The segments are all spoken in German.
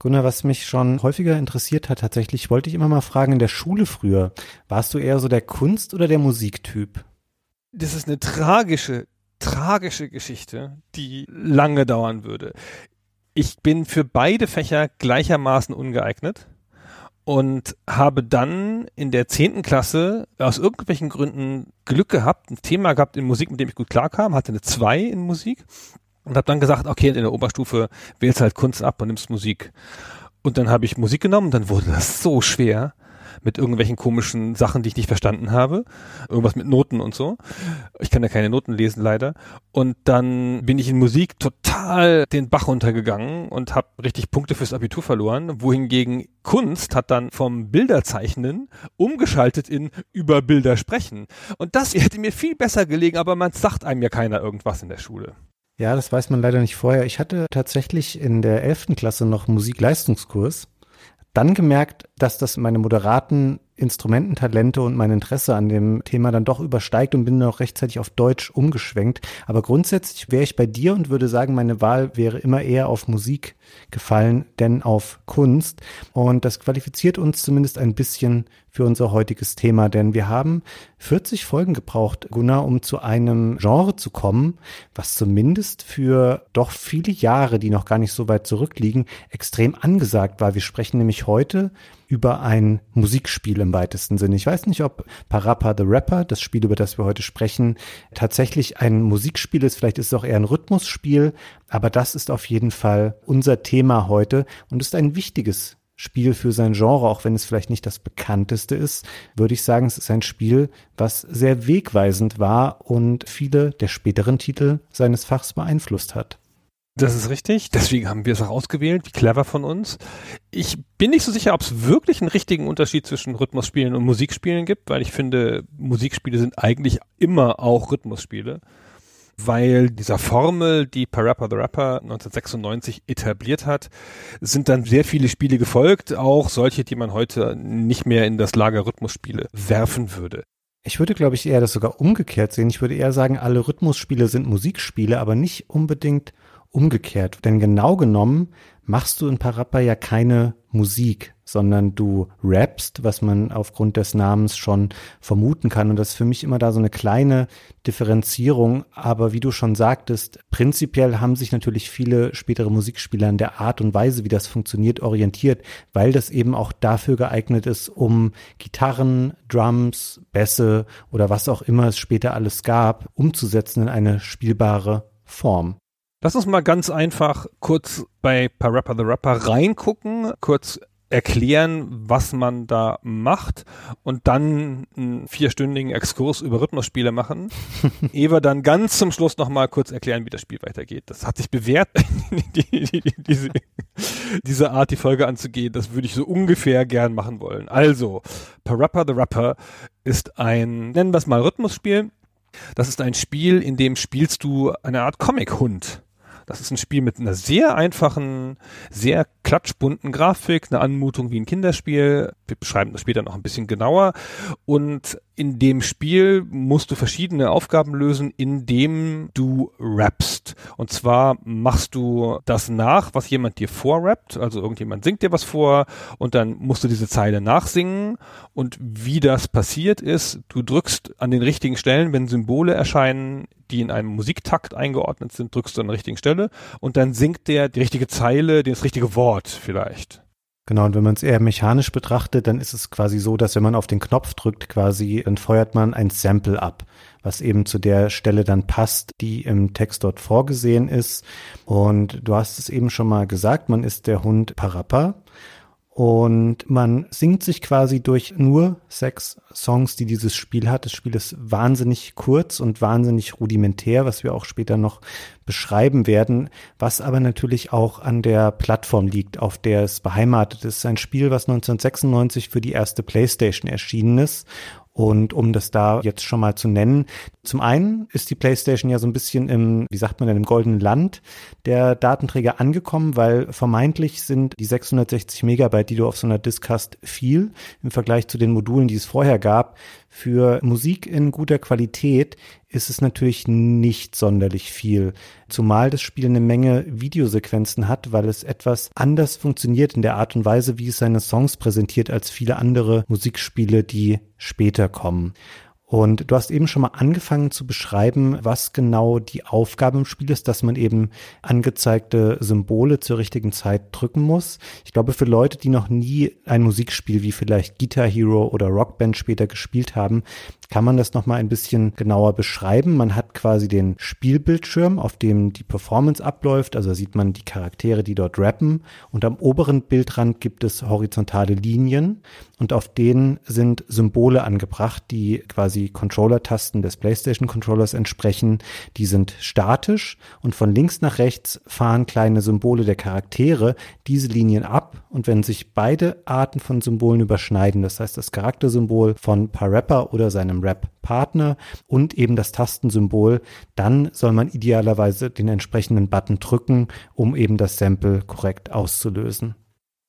Gunnar, was mich schon häufiger interessiert hat, tatsächlich wollte ich immer mal fragen, in der Schule früher, warst du eher so der Kunst- oder der Musiktyp? Das ist eine tragische, tragische Geschichte, die lange dauern würde. Ich bin für beide Fächer gleichermaßen ungeeignet und habe dann in der zehnten Klasse aus irgendwelchen Gründen Glück gehabt, ein Thema gehabt in Musik, mit dem ich gut klarkam, hatte eine 2 in Musik und habe dann gesagt, okay, in der Oberstufe wählst halt Kunst ab und nimmst Musik. Und dann habe ich Musik genommen dann wurde das so schwer mit irgendwelchen komischen Sachen, die ich nicht verstanden habe. Irgendwas mit Noten und so. Ich kann ja keine Noten lesen, leider. Und dann bin ich in Musik total den Bach runtergegangen und habe richtig Punkte fürs Abitur verloren. Wohingegen Kunst hat dann vom Bilderzeichnen umgeschaltet in über Bilder sprechen. Und das hätte mir viel besser gelegen, aber man sagt einem ja keiner irgendwas in der Schule. Ja, das weiß man leider nicht vorher. Ich hatte tatsächlich in der elften Klasse noch Musikleistungskurs. Dann gemerkt, dass das meine moderaten Instrumententalente und mein Interesse an dem Thema dann doch übersteigt und bin noch rechtzeitig auf Deutsch umgeschwenkt. Aber grundsätzlich wäre ich bei dir und würde sagen, meine Wahl wäre immer eher auf Musik gefallen, denn auf Kunst. Und das qualifiziert uns zumindest ein bisschen für unser heutiges Thema, denn wir haben 40 Folgen gebraucht, Gunnar, um zu einem Genre zu kommen, was zumindest für doch viele Jahre, die noch gar nicht so weit zurückliegen, extrem angesagt war. Wir sprechen nämlich heute über ein Musikspiel im weitesten Sinne. Ich weiß nicht, ob Parappa the Rapper, das Spiel, über das wir heute sprechen, tatsächlich ein Musikspiel ist. Vielleicht ist es auch eher ein Rhythmusspiel, aber das ist auf jeden Fall unser Thema heute und ist ein wichtiges Spiel für sein Genre, auch wenn es vielleicht nicht das bekannteste ist, würde ich sagen, es ist ein Spiel, was sehr wegweisend war und viele der späteren Titel seines Fachs beeinflusst hat. Das ist richtig. Deswegen haben wir es auch ausgewählt. Wie clever von uns. Ich bin nicht so sicher, ob es wirklich einen richtigen Unterschied zwischen Rhythmusspielen und Musikspielen gibt, weil ich finde, Musikspiele sind eigentlich immer auch Rhythmusspiele. Weil dieser Formel, die Parappa the Rapper 1996 etabliert hat, sind dann sehr viele Spiele gefolgt, auch solche, die man heute nicht mehr in das Lager Rhythmusspiele werfen würde. Ich würde, glaube ich, eher das sogar umgekehrt sehen. Ich würde eher sagen, alle Rhythmusspiele sind Musikspiele, aber nicht unbedingt umgekehrt. Denn genau genommen machst du in Parappa ja keine Musik, sondern du rappst, was man aufgrund des Namens schon vermuten kann. Und das ist für mich immer da so eine kleine Differenzierung. Aber wie du schon sagtest, prinzipiell haben sich natürlich viele spätere Musikspieler an der Art und Weise, wie das funktioniert, orientiert, weil das eben auch dafür geeignet ist, um Gitarren, Drums, Bässe oder was auch immer es später alles gab, umzusetzen in eine spielbare Form. Lass uns mal ganz einfach kurz bei Parappa the Rapper reingucken, kurz erklären, was man da macht und dann einen vierstündigen Exkurs über Rhythmusspiele machen. Eva dann ganz zum Schluss nochmal kurz erklären, wie das Spiel weitergeht. Das hat sich bewährt, die, die, die, diese, diese Art, die Folge anzugehen. Das würde ich so ungefähr gern machen wollen. Also, Parappa the Rapper ist ein, nennen wir es mal Rhythmusspiel. Das ist ein Spiel, in dem spielst du eine Art Comic-Hund. Das ist ein Spiel mit einer sehr einfachen, sehr klatschbunten Grafik, eine Anmutung wie ein Kinderspiel. Wir beschreiben das später noch ein bisschen genauer. Und in dem Spiel musst du verschiedene Aufgaben lösen, indem du rappst. Und zwar machst du das nach, was jemand dir vorrappt. Also irgendjemand singt dir was vor und dann musst du diese Zeile nachsingen. Und wie das passiert ist, du drückst an den richtigen Stellen, wenn Symbole erscheinen, die in einem Musiktakt eingeordnet sind, drückst du an der richtigen Stelle und dann singt der die richtige Zeile, das richtige Wort vielleicht. Genau, und wenn man es eher mechanisch betrachtet, dann ist es quasi so, dass wenn man auf den Knopf drückt, quasi, dann feuert man ein Sample ab, was eben zu der Stelle dann passt, die im Text dort vorgesehen ist. Und du hast es eben schon mal gesagt, man ist der Hund Parappa. Und man singt sich quasi durch nur sechs Songs, die dieses Spiel hat. Das Spiel ist wahnsinnig kurz und wahnsinnig rudimentär, was wir auch später noch beschreiben werden, was aber natürlich auch an der Plattform liegt, auf der es beheimatet ist. Ein Spiel, was 1996 für die erste PlayStation erschienen ist und um das da jetzt schon mal zu nennen, zum einen ist die PlayStation ja so ein bisschen im, wie sagt man denn, im goldenen Land der Datenträger angekommen, weil vermeintlich sind die 660 Megabyte, die du auf so einer Disk hast, viel im Vergleich zu den Modulen, die es vorher gab. Für Musik in guter Qualität ist es natürlich nicht sonderlich viel, zumal das Spiel eine Menge Videosequenzen hat, weil es etwas anders funktioniert in der Art und Weise, wie es seine Songs präsentiert, als viele andere Musikspiele, die später kommen. Und du hast eben schon mal angefangen zu beschreiben, was genau die Aufgabe im Spiel ist, dass man eben angezeigte Symbole zur richtigen Zeit drücken muss. Ich glaube, für Leute, die noch nie ein Musikspiel wie vielleicht Guitar Hero oder Rockband später gespielt haben, kann man das nochmal ein bisschen genauer beschreiben. Man hat quasi den Spielbildschirm, auf dem die Performance abläuft. Also sieht man die Charaktere, die dort rappen. Und am oberen Bildrand gibt es horizontale Linien und auf denen sind Symbole angebracht, die quasi Controller-Tasten des PlayStation-Controllers entsprechen. Die sind statisch und von links nach rechts fahren kleine Symbole der Charaktere diese Linien ab und wenn sich beide Arten von Symbolen überschneiden, das heißt das Charaktersymbol von Parappa oder seinem Rap-Partner und eben das Tastensymbol, dann soll man idealerweise den entsprechenden Button drücken, um eben das Sample korrekt auszulösen.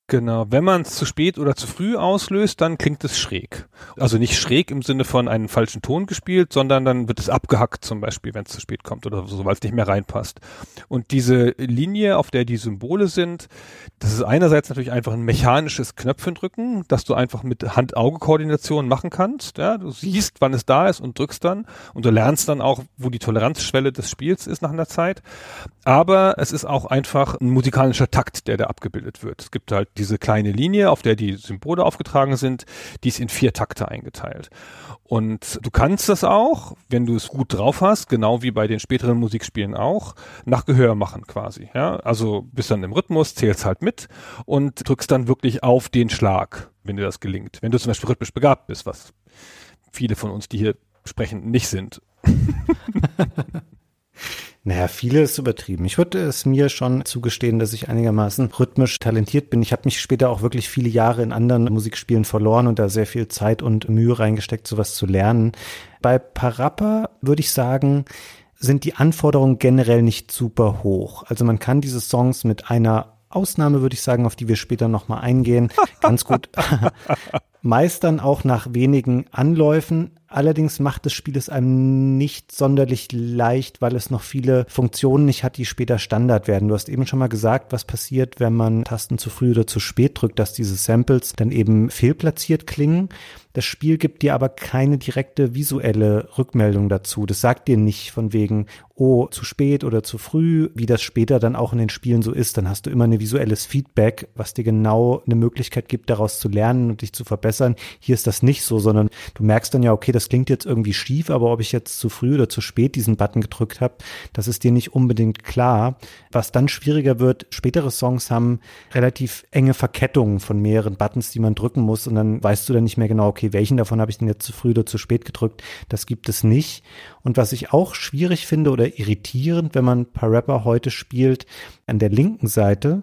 Genau, wenn man es zu spät oder zu früh auslöst, dann klingt es schräg. Also nicht schräg im Sinne von einen falschen Ton gespielt, sondern dann wird es abgehackt zum Beispiel, wenn es zu spät kommt oder so, weil es nicht mehr reinpasst. Und diese Linie, auf der die Symbole sind, das ist einerseits natürlich einfach ein mechanisches Knöpfendrücken, dass du einfach mit Hand-Auge-Koordination machen kannst. Ja, du siehst, wann es da ist und drückst dann und du lernst dann auch, wo die Toleranzschwelle des Spiels ist nach einer Zeit. Aber es ist auch einfach ein musikalischer Takt, der da abgebildet wird. Es gibt halt diese kleine Linie, auf der die Symbole aufgetragen sind, die ist in vier Takte eingeteilt. Und du kannst das auch, wenn du es gut drauf hast, genau wie bei den späteren Musikspielen auch, nach Gehör machen quasi. Ja, also bist dann im Rhythmus, zählst halt mit und drückst dann wirklich auf den Schlag, wenn dir das gelingt. Wenn du zum Beispiel rhythmisch begabt bist, was viele von uns, die hier sprechen, nicht sind. Naja, viele ist übertrieben. Ich würde es mir schon zugestehen, dass ich einigermaßen rhythmisch talentiert bin. Ich habe mich später auch wirklich viele Jahre in anderen Musikspielen verloren und da sehr viel Zeit und Mühe reingesteckt, sowas zu lernen. Bei Parappa würde ich sagen, sind die Anforderungen generell nicht super hoch. Also man kann diese Songs mit einer Ausnahme, würde ich sagen, auf die wir später nochmal eingehen, ganz gut meistern, auch nach wenigen Anläufen. Allerdings macht das Spiel es einem nicht sonderlich leicht, weil es noch viele Funktionen nicht hat, die später Standard werden. Du hast eben schon mal gesagt, was passiert, wenn man Tasten zu früh oder zu spät drückt, dass diese Samples dann eben fehlplatziert klingen. Das Spiel gibt dir aber keine direkte visuelle Rückmeldung dazu. Das sagt dir nicht von wegen, oh, zu spät oder zu früh, wie das später dann auch in den Spielen so ist. Dann hast du immer ein visuelles Feedback, was dir genau eine Möglichkeit gibt, daraus zu lernen und dich zu verbessern. Hier ist das nicht so, sondern du merkst dann ja, okay, das klingt jetzt irgendwie schief, aber ob ich jetzt zu früh oder zu spät diesen Button gedrückt habe, das ist dir nicht unbedingt klar. Was dann schwieriger wird, spätere Songs haben relativ enge Verkettungen von mehreren Buttons, die man drücken muss und dann weißt du dann nicht mehr genau, okay, okay, welchen davon habe ich denn jetzt zu früh oder zu spät gedrückt? Das gibt es nicht. Und was ich auch schwierig finde oder irritierend, wenn man Parappa heute spielt, an der linken Seite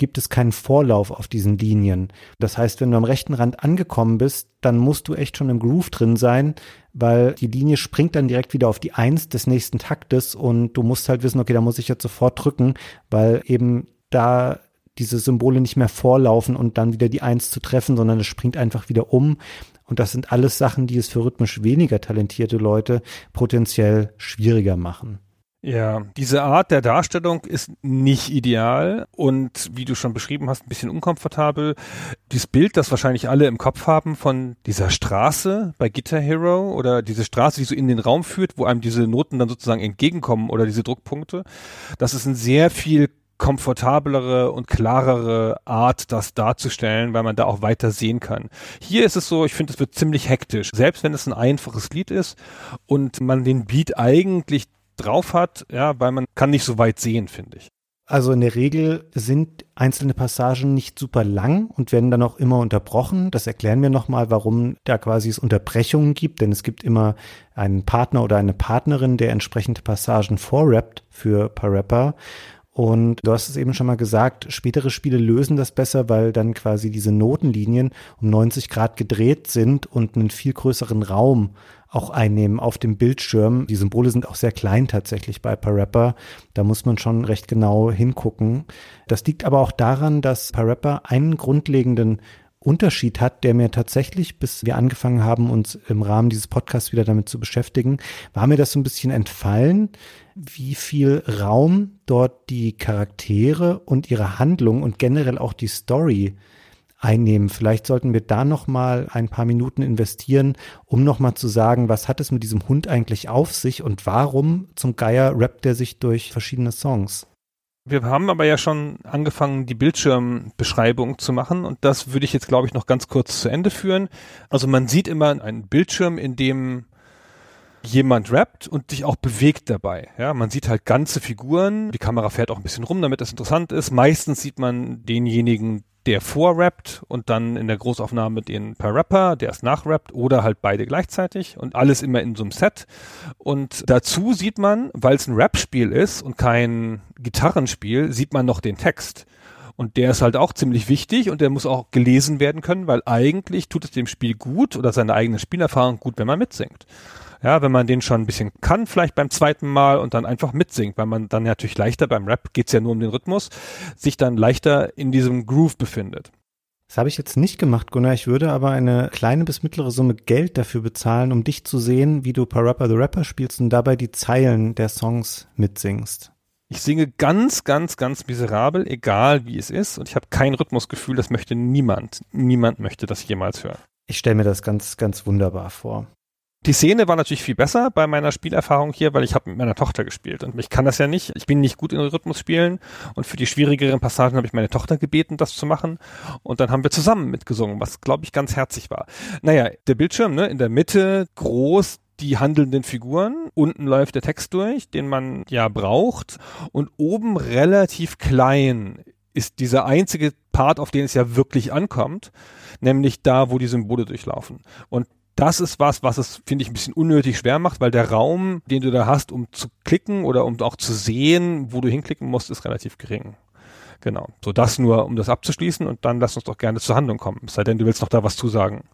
gibt es keinen Vorlauf auf diesen Linien. Das heißt, wenn du am rechten Rand angekommen bist, dann musst du echt schon im Groove drin sein, weil die Linie springt dann direkt wieder auf die Eins des nächsten Taktes und du musst halt wissen, okay, da muss ich jetzt sofort drücken, weil eben da diese Symbole nicht mehr vorlaufen und dann wieder die Eins zu treffen, sondern es springt einfach wieder um. Und das sind alles Sachen, die es für rhythmisch weniger talentierte Leute potenziell schwieriger machen. Ja, diese Art der Darstellung ist nicht ideal und wie du schon beschrieben hast, ein bisschen unkomfortabel. Dieses Bild, das wahrscheinlich alle im Kopf haben von dieser Straße bei Guitar Hero oder diese Straße, die so in den Raum führt, wo einem diese Noten dann sozusagen entgegenkommen oder diese Druckpunkte, das ist ein sehr viel komfortablere und klarere Art, das darzustellen, weil man da auch weiter sehen kann. Hier ist es so, ich finde, es wird ziemlich hektisch, selbst wenn es ein einfaches Lied ist und man den Beat eigentlich drauf hat, ja, weil man kann nicht so weit sehen, finde ich. Also in der Regel sind einzelne Passagen nicht super lang und werden dann auch immer unterbrochen. Das erklären wir nochmal, warum da quasi es Unterbrechungen gibt, denn es gibt immer einen Partner oder eine Partnerin, der entsprechende Passagen vorrappt für Parappa. Und du hast es eben schon mal gesagt, spätere Spiele lösen das besser, weil dann quasi diese Notenlinien um 90 Grad gedreht sind und einen viel größeren Raum auch einnehmen auf dem Bildschirm. Die Symbole sind auch sehr klein tatsächlich bei Parappa. Da muss man schon recht genau hingucken. Das liegt aber auch daran, dass Parappa einen grundlegenden Unterschied hat, der mir tatsächlich, bis wir angefangen haben, uns im Rahmen dieses Podcasts wieder damit zu beschäftigen, war mir das so ein bisschen entfallen, wie viel Raum dort die Charaktere und ihre Handlung und generell auch die Story einnehmen. Vielleicht sollten wir da noch mal ein paar Minuten investieren, um noch mal zu sagen, was hat es mit diesem Hund eigentlich auf sich und warum zum Geier rappt er sich durch verschiedene Songs? Wir haben aber ja schon angefangen, die Bildschirmbeschreibung zu machen und das würde ich jetzt, glaube ich, noch ganz kurz zu Ende führen. Also man sieht immer einen Bildschirm, in dem jemand rappt und sich auch bewegt dabei. Ja, man sieht halt ganze Figuren. Die Kamera fährt auch ein bisschen rum, damit das interessant ist. Meistens sieht man denjenigen, der vorrappt und dann in der Großaufnahme den per Rapper, der es nachrappt oder halt beide gleichzeitig und alles immer in so einem Set. Und dazu sieht man, weil es ein Rap-Spiel ist und kein Gitarrenspiel, sieht man noch den Text. Und der ist halt auch ziemlich wichtig und der muss auch gelesen werden können, weil eigentlich tut es dem Spiel gut oder seine eigene Spielerfahrung gut, wenn man mitsingt. Ja, wenn man den schon ein bisschen kann, vielleicht beim zweiten Mal und dann einfach mitsingt, weil man dann natürlich leichter beim Rap, geht's ja nur um den Rhythmus, sich dann leichter in diesem Groove befindet. Das habe ich jetzt nicht gemacht, Gunnar. Ich würde aber eine kleine bis mittlere Summe Geld dafür bezahlen, um dich zu sehen, wie du Parappa the Rapper spielst und dabei die Zeilen der Songs mitsingst. Ich singe ganz, ganz, ganz miserabel, egal wie es ist. Und ich habe kein Rhythmusgefühl, das möchte niemand. Niemand möchte das jemals hören. Ich stelle mir das ganz, ganz wunderbar vor. Die Szene war natürlich viel besser bei meiner Spielerfahrung hier, weil ich habe mit meiner Tochter gespielt und ich kann das ja nicht. Ich bin nicht gut in Rhythmusspielen und für die schwierigeren Passagen habe ich meine Tochter gebeten, das zu machen und dann haben wir zusammen mitgesungen, was glaube ich ganz herzig war. Naja, der Bildschirm, ne, in der Mitte groß, die handelnden Figuren. Unten läuft der Text durch, den man ja braucht. Und oben relativ klein ist dieser einzige Part, auf den es ja wirklich ankommt, nämlich da, wo die Symbole durchlaufen. Und das ist was, was es, finde ich, ein bisschen unnötig schwer macht, weil der Raum, den du da hast, um zu klicken oder um auch zu sehen, wo du hinklicken musst, ist relativ gering. Genau. So das nur, um das abzuschließen und dann lass uns doch gerne zur Handlung kommen. Es sei denn, du willst noch da was zu sagen.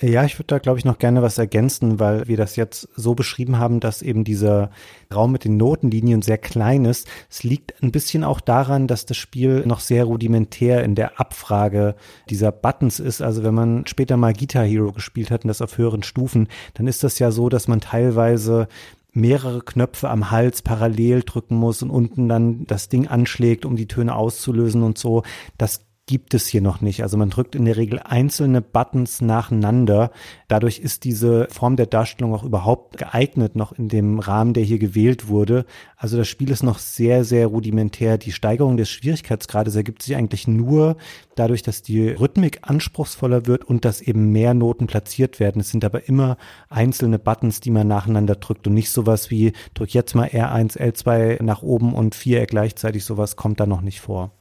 Ja, ich würde da, glaube ich, noch gerne was ergänzen, weil wir das jetzt so beschrieben haben, dass eben dieser Raum mit den Notenlinien sehr klein ist. Es liegt ein bisschen auch daran, dass das Spiel noch sehr rudimentär in der Abfrage dieser Buttons ist. Also wenn man später mal Guitar Hero gespielt hat und das auf höheren Stufen, dann ist das ja so, dass man teilweise mehrere Knöpfe am Hals parallel drücken muss und unten dann das Ding anschlägt, um die Töne auszulösen und so. Das gibt es hier noch nicht. Also man drückt in der Regel einzelne Buttons nacheinander. Dadurch ist diese Form der Darstellung auch überhaupt geeignet, noch in dem Rahmen, der hier gewählt wurde. Also das Spiel ist noch sehr, sehr rudimentär. Die Steigerung des Schwierigkeitsgrades ergibt sich eigentlich nur dadurch, dass die Rhythmik anspruchsvoller wird und dass eben mehr Noten platziert werden. Es sind aber immer einzelne Buttons, die man nacheinander drückt und nicht sowas wie drück jetzt mal R1, L2 nach oben und Viereck gleichzeitig. Sowas kommt da noch nicht vor.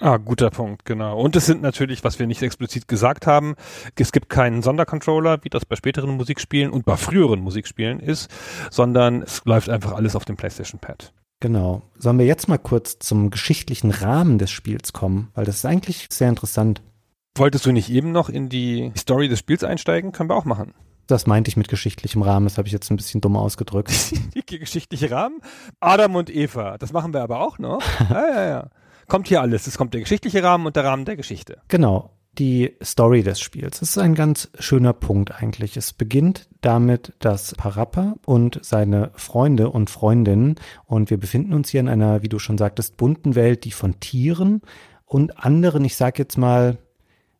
Ah, guter Punkt, genau. Und es sind natürlich, was wir nicht explizit gesagt haben, es gibt keinen Sondercontroller, wie das bei späteren Musikspielen und bei früheren Musikspielen ist, sondern es läuft einfach alles auf dem PlayStation Pad. Genau. Sollen wir jetzt mal kurz zum geschichtlichen Rahmen des Spiels kommen, weil das ist eigentlich sehr interessant. Wolltest du nicht eben noch in die Story des Spiels einsteigen? Können wir auch machen. Das meinte ich mit geschichtlichem Rahmen, das habe ich jetzt ein bisschen dumm ausgedrückt. geschichtliche Rahmen? Adam und Eva, das machen wir aber auch noch. ja, ja, ja kommt hier alles. Es kommt der geschichtliche Rahmen und der Rahmen der Geschichte. Genau. Die Story des Spiels. Das ist ein ganz schöner Punkt eigentlich. Es beginnt damit, dass Parappa und seine Freunde und Freundinnen, und wir befinden uns hier in einer, wie du schon sagtest, bunten Welt, die von Tieren und anderen, ich sag jetzt mal,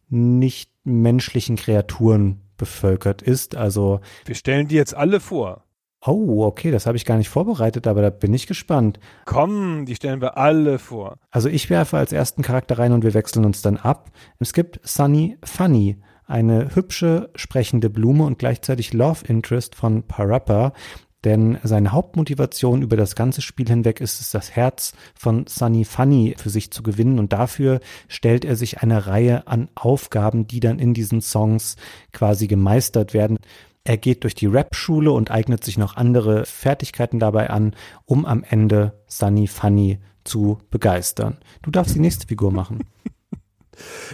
nicht menschlichen Kreaturen bevölkert ist. Also. Wir stellen die jetzt alle vor. Oh, okay, das habe ich gar nicht vorbereitet, aber da bin ich gespannt. Komm, die stellen wir alle vor. Also ich werfe als ersten Charakter rein und wir wechseln uns dann ab. Es gibt Sunny Funny, eine hübsche sprechende Blume und gleichzeitig Love Interest von Parappa, denn seine Hauptmotivation über das ganze Spiel hinweg ist es, das Herz von Sunny Funny für sich zu gewinnen und dafür stellt er sich eine Reihe an Aufgaben, die dann in diesen Songs quasi gemeistert werden. Er geht durch die Rap-Schule und eignet sich noch andere Fertigkeiten dabei an, um am Ende Sunny Funny zu begeistern. Du darfst die nächste Figur machen.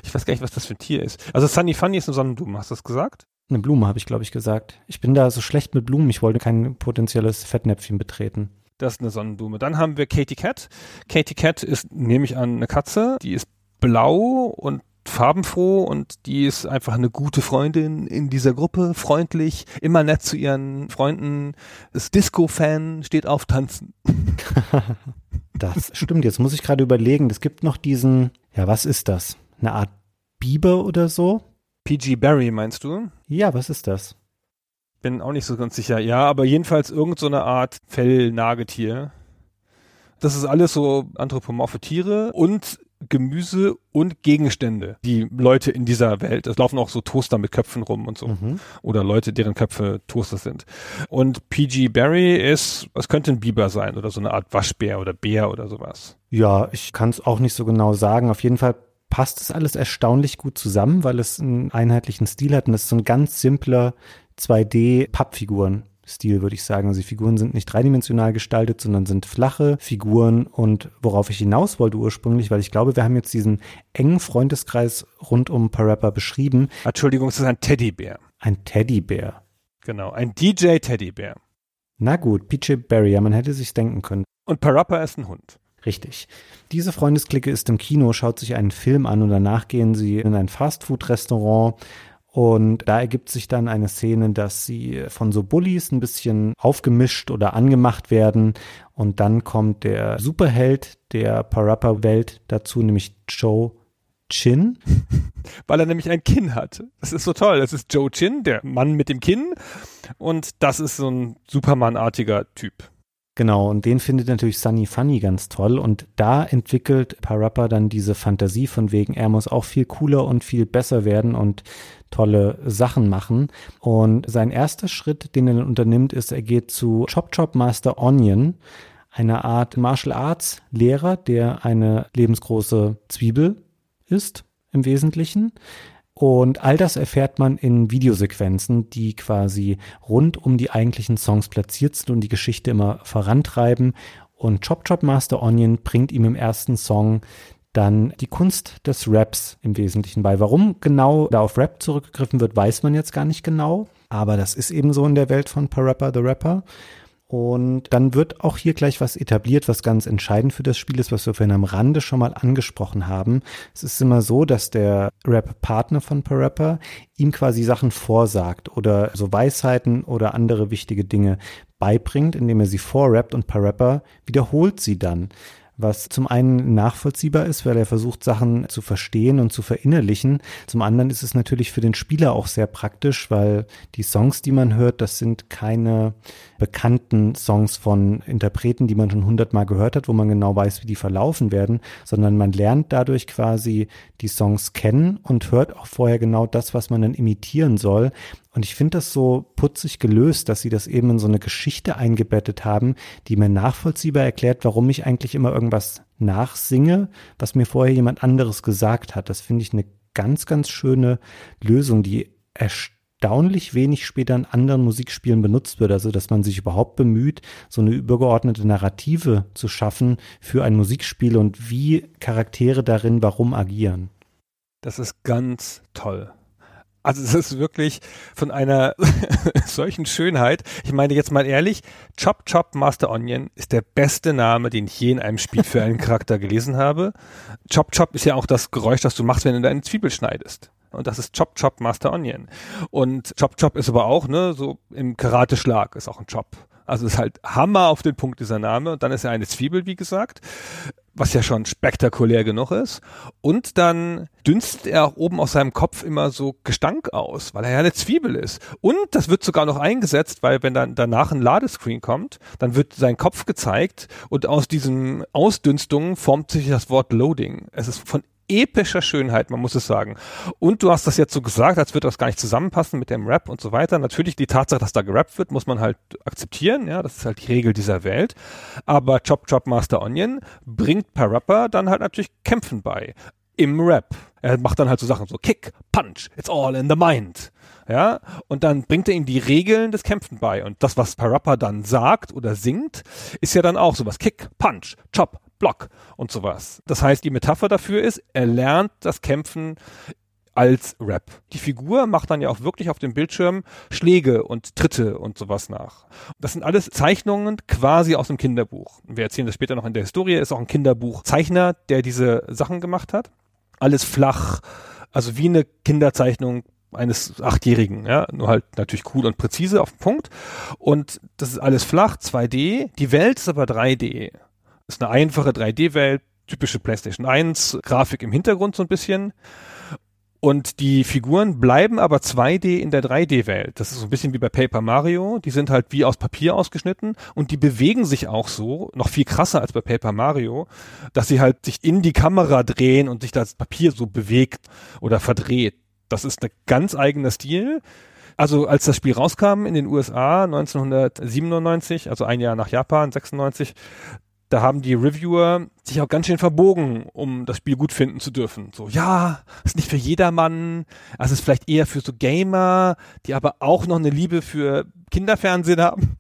Ich weiß gar nicht, was das für ein Tier ist. Also Sunny Funny ist eine Sonnenblume, hast du das gesagt? Eine Blume, habe ich, glaube ich, gesagt. Ich bin da so schlecht mit Blumen, ich wollte kein potenzielles Fettnäpfchen betreten. Das ist eine Sonnenblume. Dann haben wir Katie Cat. Katie Cat ist, nehme ich an, eine Katze. Die ist blau und farbenfroh und die ist einfach eine gute Freundin in dieser Gruppe, freundlich, immer nett zu ihren Freunden, ist Disco-Fan, steht auf Tanzen. das stimmt, jetzt muss ich gerade überlegen, es gibt noch diesen, ja, was ist das? Eine Art Biber oder so? PG Barry meinst du? Ja, was ist das? Bin auch nicht so ganz sicher. Ja, aber jedenfalls irgend so eine Art Fellnagetier. Das ist alles so anthropomorphe Tiere und Gemüse und Gegenstände, die Leute in dieser Welt, es laufen auch so Toaster mit Köpfen rum und so. Mhm. Oder Leute, deren Köpfe Toaster sind. Und PG Barry ist, es könnte ein Biber sein oder so eine Art Waschbär oder Bär oder sowas. Ja, ich kann es auch nicht so genau sagen. Auf jeden Fall passt es alles erstaunlich gut zusammen, weil es einen einheitlichen Stil hat und es ist so ein ganz simpler 2D-Pappfiguren. Stil, würde ich sagen. Also die Figuren sind nicht dreidimensional gestaltet, sondern sind flache Figuren. Und worauf ich hinaus wollte ursprünglich, weil ich glaube, wir haben jetzt diesen engen Freundeskreis rund um Parappa beschrieben. Entschuldigung, es ist ein Teddybär. Ein Teddybär. Genau, ein DJ-Teddybär. Na gut, PJ Barry, ja, man hätte sich denken können. Und Parappa ist ein Hund. Richtig. Diese Freundesklicke ist im Kino, schaut sich einen Film an und danach gehen sie in ein Fastfood-Restaurant. Und da ergibt sich dann eine Szene, dass sie von so Bullies ein bisschen aufgemischt oder angemacht werden. Und dann kommt der Superheld der Parappa-Welt dazu, nämlich Joe Chin. Weil er nämlich ein Kinn hat. Das ist so toll. Das ist Joe Chin, der Mann mit dem Kinn. Und das ist so ein Superman-artiger Typ. Genau, und den findet natürlich Sunny Funny ganz toll. Und da entwickelt Parappa dann diese Fantasie von wegen, er muss auch viel cooler und viel besser werden und tolle Sachen machen. Und sein erster Schritt, den er unternimmt, ist, er geht zu Chop Chop Master Onion, einer Art Martial Arts Lehrer, der eine lebensgroße Zwiebel ist im Wesentlichen. Und all das erfährt man in Videosequenzen, die quasi rund um die eigentlichen Songs platziert sind und die Geschichte immer vorantreiben. Und Chop Chop Master Onion bringt ihm im ersten Song dann die Kunst des Raps im Wesentlichen bei. Warum genau da auf Rap zurückgegriffen wird, weiß man jetzt gar nicht genau. Aber das ist eben so in der Welt von Parappa the Rapper. Und dann wird auch hier gleich was etabliert, was ganz entscheidend für das Spiel ist, was wir vorhin am Rande schon mal angesprochen haben. Es ist immer so, dass der Rap-Partner von Parappa ihm quasi Sachen vorsagt oder so Weisheiten oder andere wichtige Dinge beibringt, indem er sie vorrappt und Parappa wiederholt sie dann was zum einen nachvollziehbar ist, weil er versucht, Sachen zu verstehen und zu verinnerlichen. Zum anderen ist es natürlich für den Spieler auch sehr praktisch, weil die Songs, die man hört, das sind keine bekannten Songs von Interpreten, die man schon hundertmal gehört hat, wo man genau weiß, wie die verlaufen werden, sondern man lernt dadurch quasi die Songs kennen und hört auch vorher genau das, was man dann imitieren soll. Und ich finde das so putzig gelöst, dass sie das eben in so eine Geschichte eingebettet haben, die mir nachvollziehbar erklärt, warum ich eigentlich immer irgendwas nachsinge, was mir vorher jemand anderes gesagt hat. Das finde ich eine ganz, ganz schöne Lösung, die erstaunlich wenig später in anderen Musikspielen benutzt wird. Also, dass man sich überhaupt bemüht, so eine übergeordnete Narrative zu schaffen für ein Musikspiel und wie Charaktere darin warum agieren. Das ist ganz toll. Also es ist wirklich von einer solchen Schönheit. Ich meine jetzt mal ehrlich, Chop Chop Master Onion ist der beste Name, den ich je in einem Spiel für einen Charakter gelesen habe. Chop Chop ist ja auch das Geräusch, das du machst, wenn du deine Zwiebel schneidest. Und das ist Chop Chop Master Onion. Und Chop Chop ist aber auch, ne, so im Karate-Schlag ist auch ein Chop. Also ist halt Hammer auf den Punkt dieser Name. Und dann ist er eine Zwiebel, wie gesagt was ja schon spektakulär genug ist. Und dann dünstet er auch oben aus seinem Kopf immer so Gestank aus, weil er ja eine Zwiebel ist. Und das wird sogar noch eingesetzt, weil wenn dann danach ein Ladescreen kommt, dann wird sein Kopf gezeigt und aus diesen Ausdünstungen formt sich das Wort Loading. Es ist von epischer Schönheit, man muss es sagen. Und du hast das jetzt so gesagt, als würde das gar nicht zusammenpassen mit dem Rap und so weiter. Natürlich die Tatsache, dass da gerappt wird, muss man halt akzeptieren, ja, das ist halt die Regel dieser Welt. Aber Chop Chop Master Onion bringt per Rapper dann halt natürlich Kämpfen bei. Im Rap. Er macht dann halt so Sachen so Kick, Punch, it's all in the mind. Ja, und dann bringt er ihm die Regeln des Kämpfen bei. Und das, was Parappa dann sagt oder singt, ist ja dann auch sowas. Kick, Punch, Chop, Block und sowas. Das heißt, die Metapher dafür ist, er lernt das Kämpfen als Rap. Die Figur macht dann ja auch wirklich auf dem Bildschirm Schläge und Tritte und sowas nach. Das sind alles Zeichnungen quasi aus dem Kinderbuch. Wir erzählen das später noch in der Historie, ist auch ein Kinderbuchzeichner, der diese Sachen gemacht hat. Alles flach, also wie eine Kinderzeichnung eines Achtjährigen, ja, nur halt natürlich cool und präzise auf den Punkt. Und das ist alles flach, 2D. Die Welt ist aber 3D. Ist eine einfache 3D-Welt, typische PlayStation 1, Grafik im Hintergrund so ein bisschen. Und die Figuren bleiben aber 2D in der 3D-Welt. Das ist so ein bisschen wie bei Paper Mario. Die sind halt wie aus Papier ausgeschnitten und die bewegen sich auch so, noch viel krasser als bei Paper Mario, dass sie halt sich in die Kamera drehen und sich das Papier so bewegt oder verdreht. Das ist ein ganz eigener Stil. Also als das Spiel rauskam in den USA 1997, also ein Jahr nach Japan, 96, da haben die Reviewer sich auch ganz schön verbogen, um das Spiel gut finden zu dürfen. So, ja, ist nicht für jedermann, also ist vielleicht eher für so Gamer, die aber auch noch eine Liebe für Kinderfernsehen haben.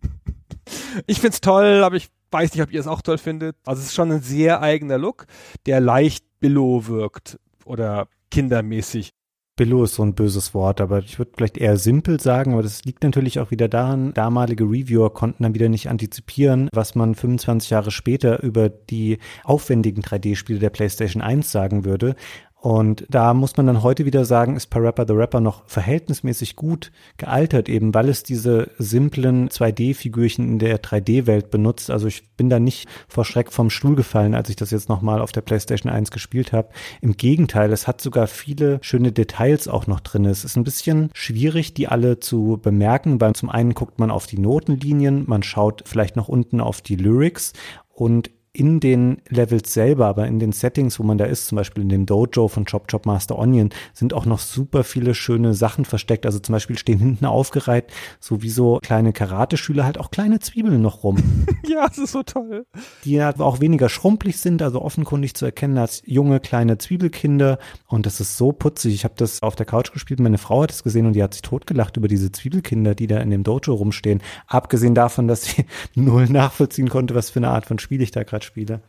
Ich find's toll, aber ich weiß nicht, ob ihr es auch toll findet. Also es ist schon ein sehr eigener Look, der leicht billow wirkt oder kindermäßig. Billo ist so ein böses Wort, aber ich würde vielleicht eher simpel sagen, aber das liegt natürlich auch wieder daran, damalige Reviewer konnten dann wieder nicht antizipieren, was man 25 Jahre später über die aufwendigen 3D-Spiele der PlayStation 1 sagen würde. Und da muss man dann heute wieder sagen, ist Parappa the Rapper noch verhältnismäßig gut gealtert, eben weil es diese simplen 2D-Figürchen in der 3D-Welt benutzt. Also ich bin da nicht vor Schreck vom Stuhl gefallen, als ich das jetzt nochmal auf der PlayStation 1 gespielt habe. Im Gegenteil, es hat sogar viele schöne Details auch noch drin. Es ist ein bisschen schwierig, die alle zu bemerken, weil zum einen guckt man auf die Notenlinien, man schaut vielleicht noch unten auf die Lyrics und in den Levels selber, aber in den Settings, wo man da ist, zum Beispiel in dem Dojo von Chop Chop Master Onion, sind auch noch super viele schöne Sachen versteckt. Also zum Beispiel stehen hinten aufgereiht, so wie so kleine Karateschüler, halt auch kleine Zwiebeln noch rum. ja, das ist so toll. Die halt auch weniger schrumpelig sind, also offenkundig zu erkennen als junge kleine Zwiebelkinder. Und das ist so putzig. Ich habe das auf der Couch gespielt, meine Frau hat es gesehen und die hat sich totgelacht über diese Zwiebelkinder, die da in dem Dojo rumstehen. Abgesehen davon, dass sie null nachvollziehen konnte, was für eine Art von Spiel ich da gerade spiele.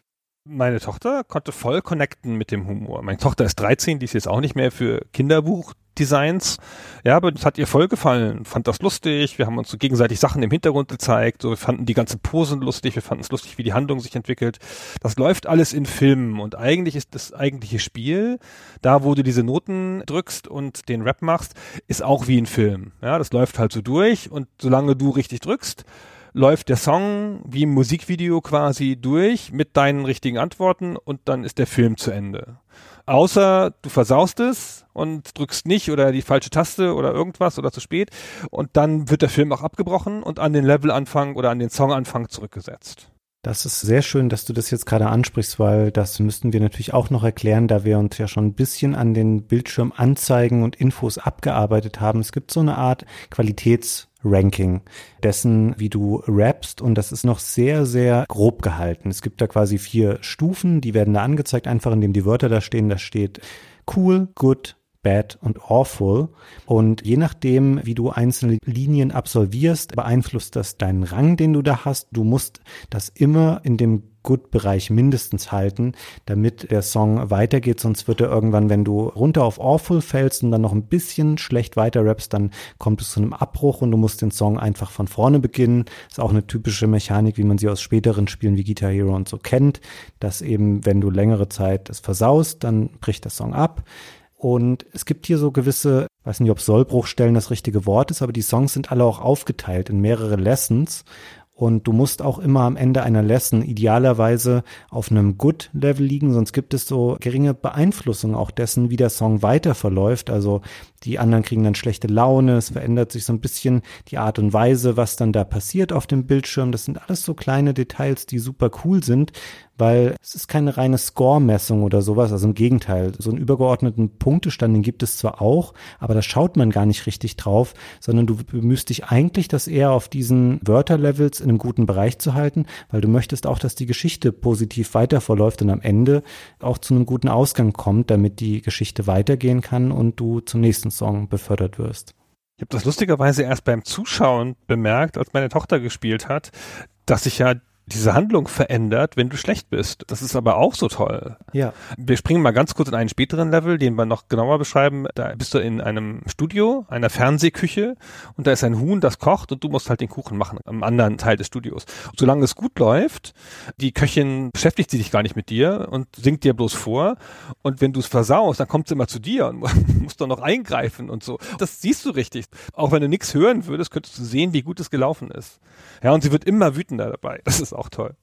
Meine Tochter konnte voll connecten mit dem Humor. Meine Tochter ist 13, die ist jetzt auch nicht mehr für Kinderbuchdesigns. Ja, aber das hat ihr voll gefallen. Fand das lustig. Wir haben uns so gegenseitig Sachen im Hintergrund gezeigt. So, wir fanden die ganzen Posen lustig. Wir fanden es lustig, wie die Handlung sich entwickelt. Das läuft alles in Filmen. Und eigentlich ist das eigentliche Spiel, da wo du diese Noten drückst und den Rap machst, ist auch wie ein Film. Ja, das läuft halt so durch. Und solange du richtig drückst, läuft der Song wie im Musikvideo quasi durch mit deinen richtigen Antworten und dann ist der Film zu Ende. Außer du versaust es und drückst nicht oder die falsche Taste oder irgendwas oder zu spät und dann wird der Film auch abgebrochen und an den Levelanfang oder an den Songanfang zurückgesetzt. Das ist sehr schön, dass du das jetzt gerade ansprichst, weil das müssten wir natürlich auch noch erklären, da wir uns ja schon ein bisschen an den Bildschirmanzeigen und Infos abgearbeitet haben. Es gibt so eine Art Qualitäts Ranking dessen, wie du rappst und das ist noch sehr, sehr grob gehalten. Es gibt da quasi vier Stufen, die werden da angezeigt, einfach indem die Wörter da stehen. Da steht cool, good, bad und awful. Und je nachdem, wie du einzelne Linien absolvierst, beeinflusst das deinen Rang, den du da hast. Du musst das immer in dem Good-Bereich mindestens halten, damit der Song weitergeht. Sonst wird er irgendwann, wenn du runter auf Awful fällst und dann noch ein bisschen schlecht weiter rappst, dann kommt es zu einem Abbruch und du musst den Song einfach von vorne beginnen. Ist auch eine typische Mechanik, wie man sie aus späteren Spielen wie Guitar Hero und so kennt, dass eben, wenn du längere Zeit es versaust, dann bricht der Song ab. Und es gibt hier so gewisse, weiß nicht, ob Sollbruchstellen das richtige Wort ist, aber die Songs sind alle auch aufgeteilt in mehrere Lessons. Und du musst auch immer am Ende einer Lesson idealerweise auf einem Good-Level liegen, sonst gibt es so geringe Beeinflussung auch dessen, wie der Song weiter verläuft. Also die anderen kriegen dann schlechte Laune, es verändert sich so ein bisschen die Art und Weise, was dann da passiert auf dem Bildschirm. Das sind alles so kleine Details, die super cool sind weil es ist keine reine Score-Messung oder sowas, also im Gegenteil. So einen übergeordneten Punktestand, den gibt es zwar auch, aber da schaut man gar nicht richtig drauf, sondern du bemühst dich eigentlich, das eher auf diesen Wörterlevels in einem guten Bereich zu halten, weil du möchtest auch, dass die Geschichte positiv weiter verläuft und am Ende auch zu einem guten Ausgang kommt, damit die Geschichte weitergehen kann und du zum nächsten Song befördert wirst. Ich habe das lustigerweise erst beim Zuschauen bemerkt, als meine Tochter gespielt hat, dass ich ja diese Handlung verändert, wenn du schlecht bist. Das ist aber auch so toll. Ja. Wir springen mal ganz kurz in einen späteren Level, den wir noch genauer beschreiben. Da bist du in einem Studio, einer Fernsehküche und da ist ein Huhn, das kocht und du musst halt den Kuchen machen am anderen Teil des Studios. Und solange es gut läuft, die Köchin beschäftigt sich gar nicht mit dir und singt dir bloß vor. Und wenn du es versaust, dann kommt sie immer zu dir und musst dann noch eingreifen und so. Das siehst du richtig. Auch wenn du nichts hören würdest, könntest du sehen, wie gut es gelaufen ist. Ja, und sie wird immer wütender dabei. Das ist auch toll.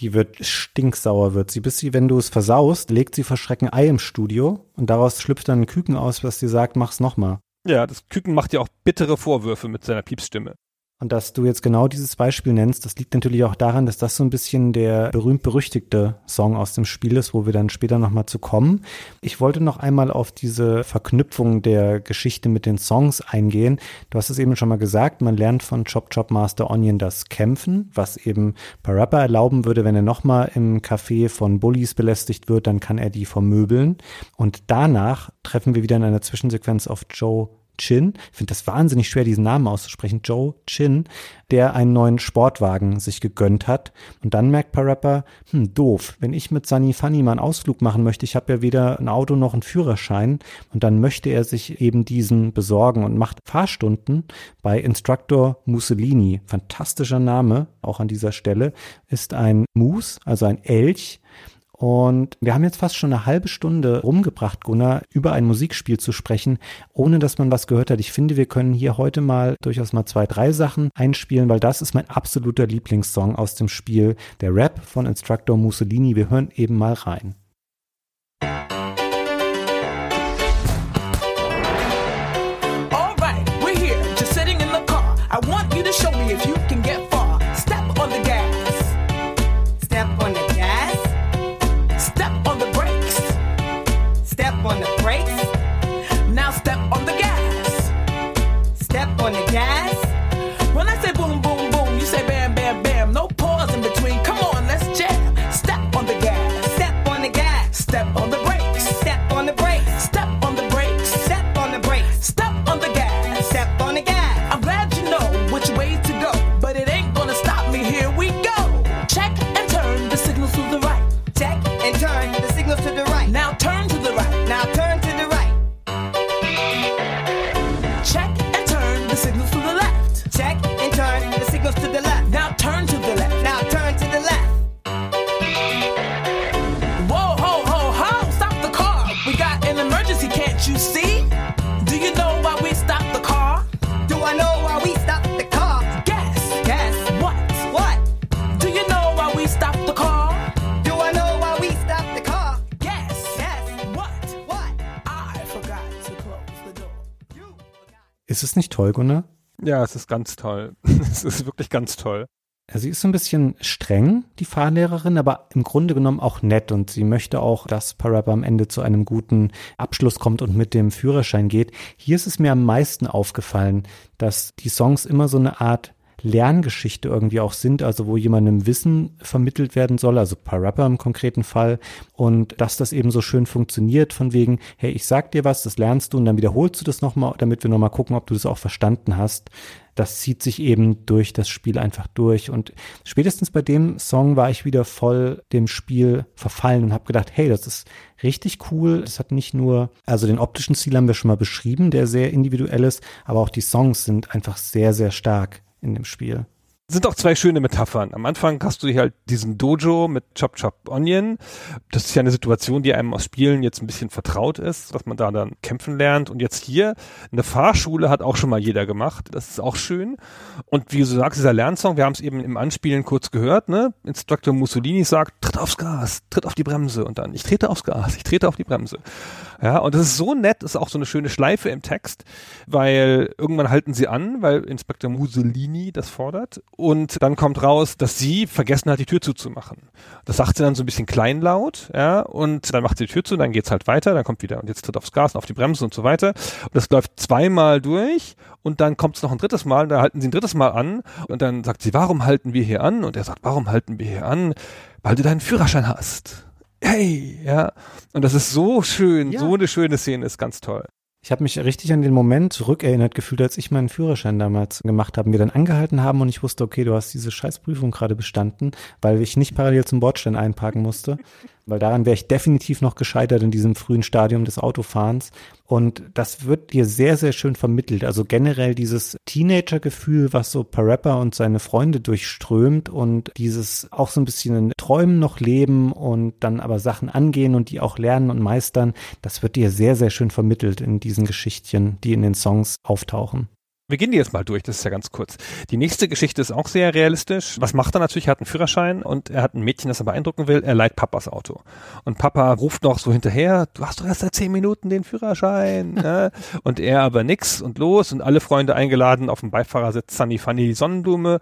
Die wird stinksauer, wird sie. Bis sie, wenn du es versaust, legt sie vor Schrecken Ei im Studio und daraus schlüpft dann ein Küken aus, was sie sagt, mach's nochmal. Ja, das Küken macht ja auch bittere Vorwürfe mit seiner Piepsstimme. Und dass du jetzt genau dieses Beispiel nennst, das liegt natürlich auch daran, dass das so ein bisschen der berühmt-berüchtigte Song aus dem Spiel ist, wo wir dann später nochmal zu kommen. Ich wollte noch einmal auf diese Verknüpfung der Geschichte mit den Songs eingehen. Du hast es eben schon mal gesagt, man lernt von Chop Chop Master Onion das Kämpfen, was eben Parappa erlauben würde, wenn er nochmal im Café von Bullies belästigt wird, dann kann er die vermöbeln. Und danach treffen wir wieder in einer Zwischensequenz auf Joe Chin, ich finde das wahnsinnig schwer, diesen Namen auszusprechen, Joe Chin, der einen neuen Sportwagen sich gegönnt hat. Und dann merkt Parappa, hm, doof, wenn ich mit Sunny Funny mal einen Ausflug machen möchte, ich habe ja weder ein Auto noch einen Führerschein. Und dann möchte er sich eben diesen besorgen und macht Fahrstunden bei Instructor Mussolini. Fantastischer Name, auch an dieser Stelle, ist ein Mus, also ein Elch, und wir haben jetzt fast schon eine halbe Stunde rumgebracht, Gunnar, über ein Musikspiel zu sprechen, ohne dass man was gehört hat. Ich finde, wir können hier heute mal durchaus mal zwei, drei Sachen einspielen, weil das ist mein absoluter Lieblingssong aus dem Spiel, der Rap von Instructor Mussolini. Wir hören eben mal rein. Ist es nicht toll, Gunnar? Ja, es ist ganz toll. es ist wirklich ganz toll. Sie ist so ein bisschen streng, die Fahrlehrerin, aber im Grunde genommen auch nett und sie möchte auch, dass Parappa am Ende zu einem guten Abschluss kommt und mit dem Führerschein geht. Hier ist es mir am meisten aufgefallen, dass die Songs immer so eine Art Lerngeschichte irgendwie auch sind, also wo jemandem Wissen vermittelt werden soll, also Parappa im konkreten Fall und dass das eben so schön funktioniert von wegen, hey, ich sag dir was, das lernst du und dann wiederholst du das nochmal, damit wir nochmal gucken, ob du das auch verstanden hast. Das zieht sich eben durch das Spiel einfach durch und spätestens bei dem Song war ich wieder voll dem Spiel verfallen und habe gedacht, hey, das ist richtig cool. Es hat nicht nur, also den optischen Stil haben wir schon mal beschrieben, der sehr individuell ist, aber auch die Songs sind einfach sehr, sehr stark in dem Spiel. Sind auch zwei schöne Metaphern. Am Anfang hast du hier halt diesen Dojo mit Chop Chop Onion. Das ist ja eine Situation, die einem aus Spielen jetzt ein bisschen vertraut ist, dass man da dann kämpfen lernt. Und jetzt hier eine Fahrschule hat auch schon mal jeder gemacht. Das ist auch schön. Und wie du sagst, dieser Lernsong, wir haben es eben im Anspielen kurz gehört, ne? Instructor Mussolini sagt, tritt aufs Gas, tritt auf die Bremse und dann, ich trete aufs Gas, ich trete auf die Bremse. Ja, und das ist so nett, ist auch so eine schöne Schleife im Text, weil irgendwann halten sie an, weil Inspektor Mussolini das fordert und dann kommt raus, dass sie vergessen hat, die Tür zuzumachen. Das sagt sie dann so ein bisschen kleinlaut, ja, und dann macht sie die Tür zu, dann geht's halt weiter, dann kommt wieder und jetzt tritt aufs Gas und auf die Bremse und so weiter. Und das läuft zweimal durch und dann kommt es noch ein drittes Mal, da halten sie ein drittes Mal an und dann sagt sie, warum halten wir hier an? Und er sagt, warum halten wir hier an? Weil du deinen Führerschein hast. Hey, ja. Und das ist so schön, Ja. so eine schöne Szene, ist ganz toll. Ich habe mich richtig an den Moment zurückerinnert gefühlt, als ich meinen Führerschein damals gemacht habe, wir dann angehalten haben und ich wusste, okay, du hast diese Scheißprüfung gerade bestanden, weil ich nicht parallel zum Bordstein einparken musste, weil daran wäre ich definitiv noch gescheitert in diesem frühen Stadium des Autofahrens und das wird dir sehr, sehr schön vermittelt. Also generell dieses Teenager-Gefühl, was so Parappa und seine Freunde durchströmt und dieses auch so ein bisschen in Träumen noch leben und dann aber Sachen angehen und die auch lernen und meistern, das wird dir sehr, sehr schön vermittelt in diesen Geschichtchen, die in den Songs auftauchen. Wir gehen die jetzt mal durch, das ist ja ganz kurz. Die nächste Geschichte ist auch sehr realistisch. Was macht er natürlich? Er hat einen Führerschein und er hat ein Mädchen, das er beeindrucken will. Er leiht Papas Auto. Und Papa ruft noch so hinterher, du hast doch erst seit zehn Minuten den Führerschein. ne? Und er aber nix und los und alle Freunde eingeladen auf dem Beifahrersitz, Sunny Funny, Sonnenblume,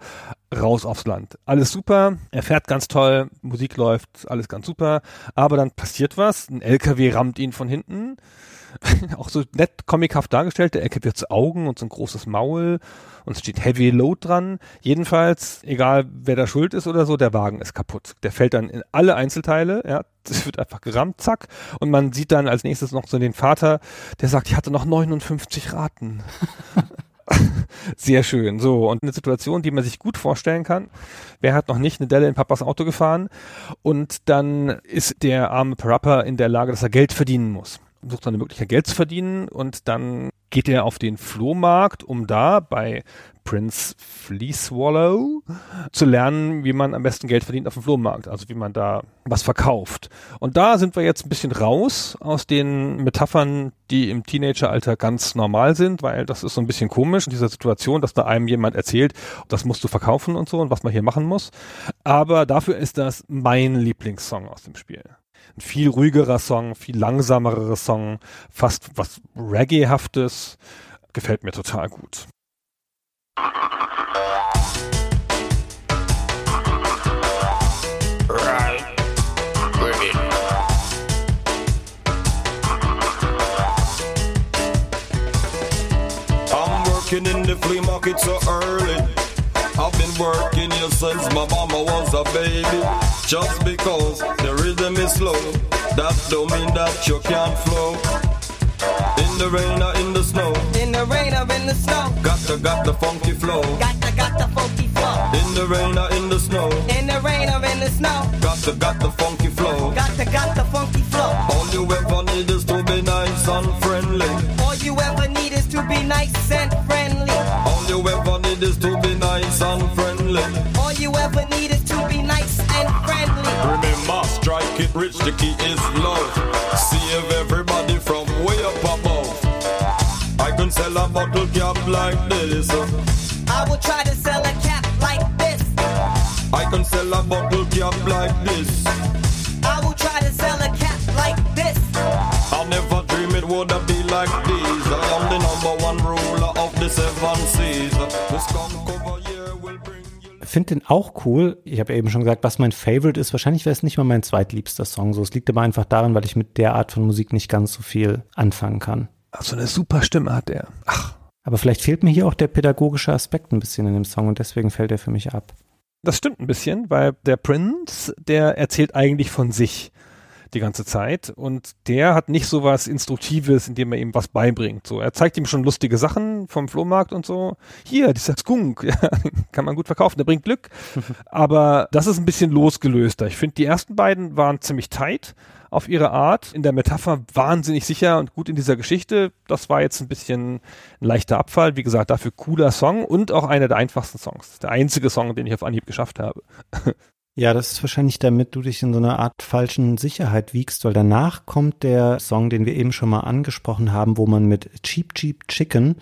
raus aufs Land. Alles super, er fährt ganz toll, Musik läuft, alles ganz super. Aber dann passiert was, ein LKW rammt ihn von hinten auch so nett comichaft dargestellt. Der LKW hat so Augen und so ein großes Maul und es steht Heavy Load dran. Jedenfalls, egal wer da schuld ist oder so, der Wagen ist kaputt. Der fällt dann in alle Einzelteile, ja, das wird einfach gerammt, zack. Und man sieht dann als nächstes noch so den Vater, der sagt, ich hatte noch 59 Raten. Sehr schön. So, und eine Situation, die man sich gut vorstellen kann. Wer hat noch nicht eine Delle in Papas Auto gefahren? Und dann ist der arme Parappa in der Lage, dass er Geld verdienen muss sucht eine Möglichkeit, Geld zu verdienen und dann geht er auf den Flohmarkt, um da bei Prince Fleecewallow zu lernen, wie man am besten Geld verdient auf dem Flohmarkt, also wie man da was verkauft. Und da sind wir jetzt ein bisschen raus aus den Metaphern, die im Teenageralter ganz normal sind, weil das ist so ein bisschen komisch in dieser Situation, dass da einem jemand erzählt, das musst du verkaufen und so und was man hier machen muss. Aber dafür ist das mein Lieblingssong aus dem Spiel ein viel ruhigerer Song, viel langsamerer Song, fast was Reggae-haftes. Gefällt mir total gut. I'm working in the flea market so early. I've been working here since my mama was a baby. Just because the rhythm is slow, that don't mean that you can't flow. In the rain or in the snow, In the rain or in the snow. got to got the funky flow. Got the, got the funky flow. In the rain or in the snow, In the rain or in the snow. got to got the funky flow. Got the, got the funky flow. All you ever need is to be nice and friendly. All you ever need is to be nice and friendly. All you ever need is to be nice and friendly. All you ever need is to be nice and friendly. Remember, strike it rich, the key is love. Save everybody from way up above. I can sell a bottle cap like this. I will try to sell a cap like this. I can sell a bottle cap like this. I will try to sell a cap like this. I never dream it would have be like this. Finde den auch cool. Ich habe ja eben schon gesagt, was mein Favorite ist. Wahrscheinlich wäre es nicht mal mein zweitliebster Song. So, es liegt aber einfach daran, weil ich mit der Art von Musik nicht ganz so viel anfangen kann. Ach, so eine super Stimme hat er. Ach, Aber vielleicht fehlt mir hier auch der pädagogische Aspekt ein bisschen in dem Song und deswegen fällt er für mich ab. das stimmt ein bisschen, weil der Prince, der erzählt eigentlich von sich die ganze Zeit und der hat nicht so was Instruktives, indem er ihm was beibringt. So, er zeigt ihm schon lustige Sachen vom Flohmarkt und so. Hier, dieser Skunk, ja, kann man gut verkaufen, der bringt Glück. Aber das ist ein bisschen losgelöster. Ich finde, die ersten beiden waren ziemlich tight auf ihre Art, in der Metapher wahnsinnig sicher und gut in dieser Geschichte. Das war jetzt ein bisschen ein leichter Abfall. Wie gesagt, dafür cooler Song und auch einer der einfachsten Songs. Der einzige Song, den ich auf Anhieb geschafft habe. Ja, das ist wahrscheinlich, damit du dich in so einer Art falschen Sicherheit wiegst, weil danach kommt der Song, den wir eben schon mal angesprochen haben, wo man mit Cheap Cheap Chicken,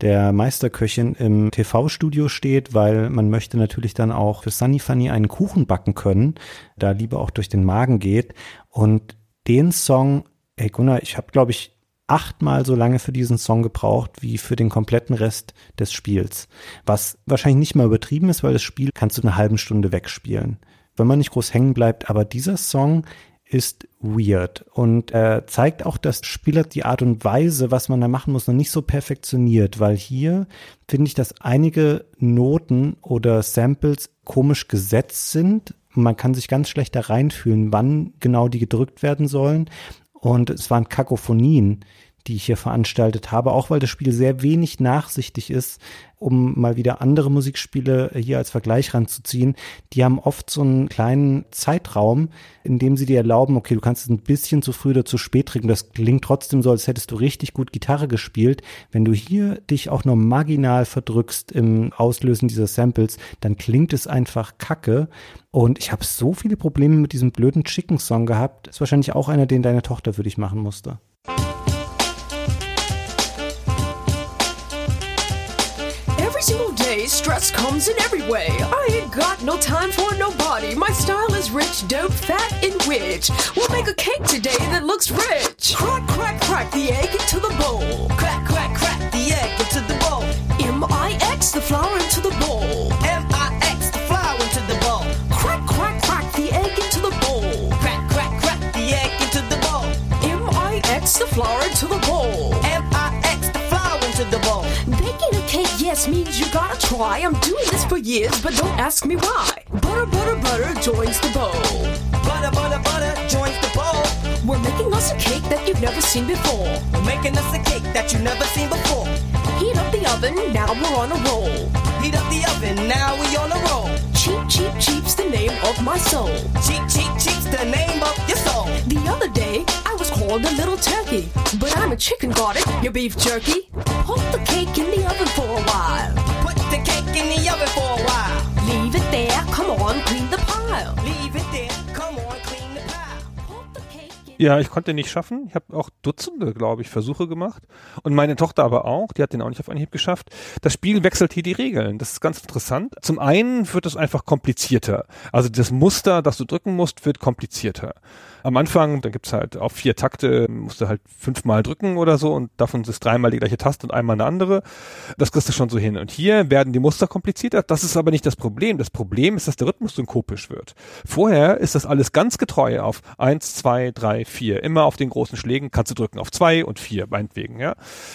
der Meisterköchin im TV-Studio steht, weil man möchte natürlich dann auch für Sunny Funny einen Kuchen backen können, da Liebe auch durch den Magen geht. Und den Song, ey Gunnar, ich habe, glaube ich, achtmal so lange für diesen Song gebraucht wie für den kompletten Rest des Spiels. Was wahrscheinlich nicht mal übertrieben ist, weil das Spiel kannst du eine halbe Stunde wegspielen. Wenn man nicht groß hängen bleibt, aber dieser Song ist weird und er zeigt auch, dass Spieler die Art und Weise, was man da machen muss, noch nicht so perfektioniert, weil hier finde ich, dass einige Noten oder Samples komisch gesetzt sind. Man kann sich ganz schlecht da reinfühlen, wann genau die gedrückt werden sollen. Und es waren Kakophonien, die ich hier veranstaltet habe, auch weil das Spiel sehr wenig nachsichtig ist, um mal wieder andere Musikspiele hier als Vergleich ranzuziehen. Die haben oft so einen kleinen Zeitraum, in dem sie dir erlauben, okay, du kannst es ein bisschen zu früh oder zu spät trinken. Das klingt trotzdem so, als hättest du richtig gut Gitarre gespielt. Wenn du hier dich auch nur marginal verdrückst im Auslösen dieser Samples, dann klingt es einfach kacke. Und ich habe so viele Probleme mit diesem blöden Chicken Song gehabt. Ist wahrscheinlich auch einer, den deine Tochter für dich machen musste. Stress comes in every way. I ain't got no time for nobody. My style is rich, dope, fat, and rich. We'll make a cake today that looks rich. Crack, crack, crack the egg into the bowl. Crack, crack, crack the egg into the bowl. M-I-X the flour into the bowl. M-I-X the flour into the bowl. Crack, crack, crack the egg into the bowl. Crack, crack, crack the egg into the bowl. M-I-X the flour into the bowl. Cake, means you gotta try. I'm doing this for years, but don't ask me why. Butter, butter, butter joins the bowl. Butter, butter, butter joins the bowl. We're making us a cake that you've never seen before. We're making us a cake that you've never seen before. Heat up the oven, now we're on a roll. Heat up the oven, now we're on a roll. Cheap, cheap, cheap's the name of my soul. Cheap, cheap, cheap's the name of your soul. The other day, I was called a little turkey. But I'm a chicken, it? Your beef jerky? Put the cake in the oven for a while. Put the cake in the oven for a while. Leave it there, come on, clean Ja, ich konnte nicht schaffen. Ich habe auch Dutzende, glaube ich, Versuche gemacht. Und meine Tochter aber auch. Die hat den auch nicht auf Anhieb geschafft. Das Spiel wechselt hier die Regeln. Das ist ganz interessant. Zum einen wird es einfach komplizierter. Also das Muster, das du drücken musst, wird komplizierter. Am Anfang, da gibt's halt auf vier Takte, musst du halt fünfmal drücken oder so und davon ist dreimal die gleiche Taste und einmal eine andere. Das kriegst du schon so hin. Und hier werden die Muster komplizierter. Das ist aber nicht das Problem. Das Problem ist, dass der Rhythmus synkopisch wird. Vorher ist das alles ganz getreu auf eins, zwei, drei, vier. Immer auf den großen Schlägen kannst du drücken auf zwei und vier, meinetwegen, ja.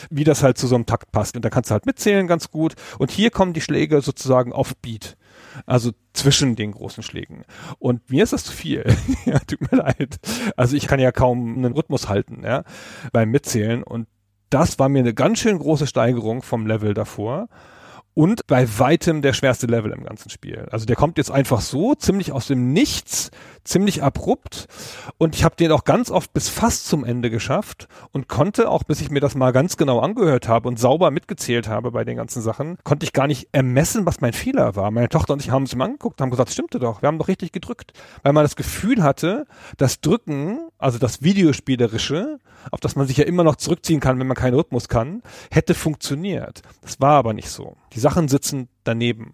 Wie das halt zu so einem Takt passt. Und da kannst du halt mitzählen ganz gut. Und hier kommen die Schläge sozusagen auf Beat. Also zwischen den großen Schlägen. Und mir ist das zu viel. ja, tut mir leid. Also ich kann ja kaum einen Rhythmus halten, ja, beim Mitzählen. Und das war mir eine ganz schön große Steigerung vom Level davor. Und bei weitem der schwerste Level im ganzen Spiel. Also der kommt jetzt einfach so, ziemlich aus dem Nichts, ziemlich abrupt. Und ich habe den auch ganz oft bis fast zum Ende geschafft und konnte auch, bis ich mir das mal ganz genau angehört habe und sauber mitgezählt habe bei den ganzen Sachen, konnte ich gar nicht ermessen, was mein Fehler war. Meine Tochter und ich haben es mal angeguckt, haben gesagt, stimmte doch, wir haben doch richtig gedrückt. Weil man das Gefühl hatte, das Drücken, also das Videospielerische, auf das man sich ja immer noch zurückziehen kann, wenn man keinen Rhythmus kann, hätte funktioniert. Das war aber nicht so. Die Sachen sitzen daneben.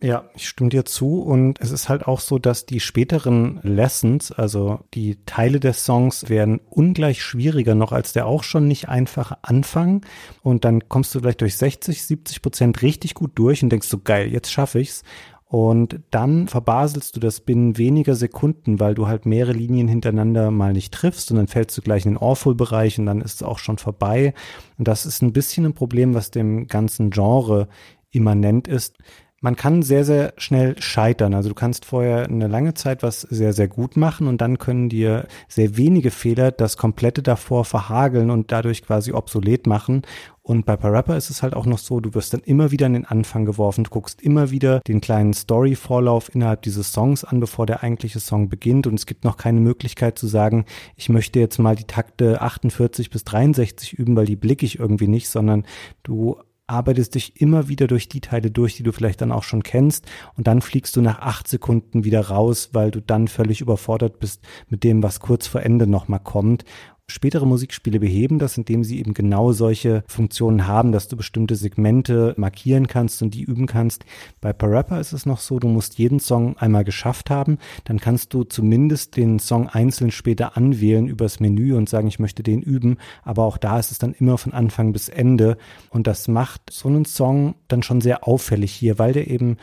Ja, ich stimme dir zu und es ist halt auch so, dass die späteren Lessons, also die Teile des Songs werden ungleich schwieriger noch als der auch schon nicht einfache Anfang und dann kommst du vielleicht durch 60, 70 Prozent richtig gut durch und denkst so geil, jetzt schaffe ich's und dann verbaselst du das binnen weniger Sekunden, weil du halt mehrere Linien hintereinander mal nicht triffst und dann fällst du gleich in den Awful-Bereich und dann ist es auch schon vorbei. Und das ist ein bisschen ein Problem, was dem ganzen Genre immanent ist. Man kann sehr, sehr schnell scheitern. Also du kannst vorher eine lange Zeit was sehr, sehr gut machen und dann können dir sehr wenige Fehler das komplette davor verhageln und dadurch quasi obsolet machen. Und bei Parappa ist es halt auch noch so, du wirst dann immer wieder in den Anfang geworfen, du guckst immer wieder den kleinen Story-Vorlauf innerhalb dieses Songs an, bevor der eigentliche Song beginnt. Und es gibt noch keine Möglichkeit zu sagen, ich möchte jetzt mal die Takte 48 bis 63 üben, weil die blicke ich irgendwie nicht, sondern du arbeitest dich immer wieder durch die Teile durch, die du vielleicht dann auch schon kennst und dann fliegst du nach acht Sekunden wieder raus, weil du dann völlig überfordert bist mit dem, was kurz vor Ende nochmal kommt. Spätere Musikspiele beheben das, indem sie eben genau solche Funktionen haben, dass du bestimmte Segmente markieren kannst und die üben kannst. Bei Parappa ist es noch so, du musst jeden Song einmal geschafft haben, dann kannst du zumindest den Song einzeln später anwählen übers Menü und sagen, ich möchte den üben, aber auch da ist es dann immer von Anfang bis Ende und das macht so einen Song dann schon sehr auffällig hier, weil der eben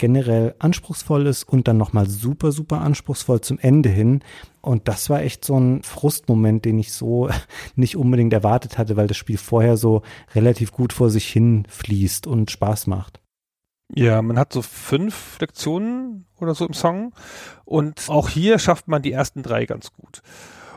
generell anspruchsvoll ist und dann nochmal super, super anspruchsvoll zum Ende hin. Und das war echt so ein Frustmoment, den ich so nicht unbedingt erwartet hatte, weil das Spiel vorher so relativ gut vor sich hin fließt und Spaß macht. Ja, man hat so fünf Lektionen oder so im Song und auch hier schafft man die ersten drei ganz gut.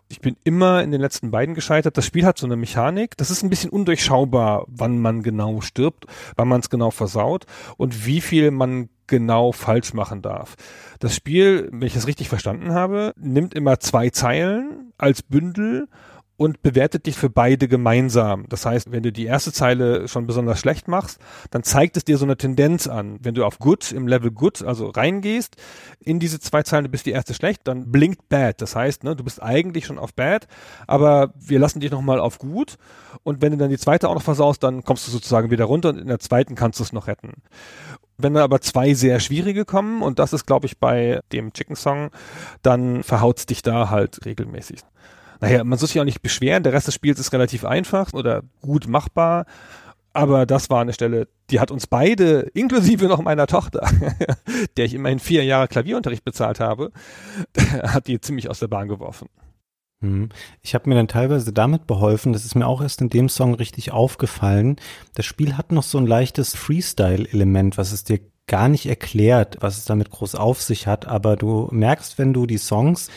Ich bin immer in den letzten beiden gescheitert. Das Spiel hat so eine Mechanik. Das ist ein bisschen undurchschaubar, wann man genau stirbt, wann man es genau versaut und wie viel man genau falsch machen darf. Das Spiel, wenn ich das richtig verstanden habe, nimmt immer zwei Zeilen als Bündel und bewertet dich für beide gemeinsam. Das heißt, wenn du die erste Zeile schon besonders schlecht machst, dann zeigt es dir so eine Tendenz an. Wenn du auf Good, im Level Good, also reingehst, in diese zwei Zeilen, du bist die erste schlecht, dann blinkt Bad. Das heißt, ne, du bist eigentlich schon auf Bad, aber wir lassen dich nochmal auf Gut. Und wenn du dann die zweite auch noch versaust, dann kommst du sozusagen wieder runter und in der zweiten kannst du es noch retten. Wenn da aber zwei sehr schwierige kommen, und das ist, glaube ich, bei dem Chicken Song, dann verhaut's dich da halt regelmäßig. Naja, man soll sich auch nicht beschweren, der Rest des Spiels ist relativ einfach oder gut machbar. Aber das war eine Stelle, die hat uns beide, inklusive noch meiner Tochter, der ich immerhin vier Jahre Klavierunterricht bezahlt habe, hat die ziemlich aus der Bahn geworfen. Hm. Ich habe mir dann teilweise damit beholfen, das ist mir auch erst in dem Song richtig aufgefallen. Das Spiel hat noch so ein leichtes Freestyle-Element, was es dir gar nicht erklärt, was es damit groß auf sich hat, aber du merkst, wenn du die Songs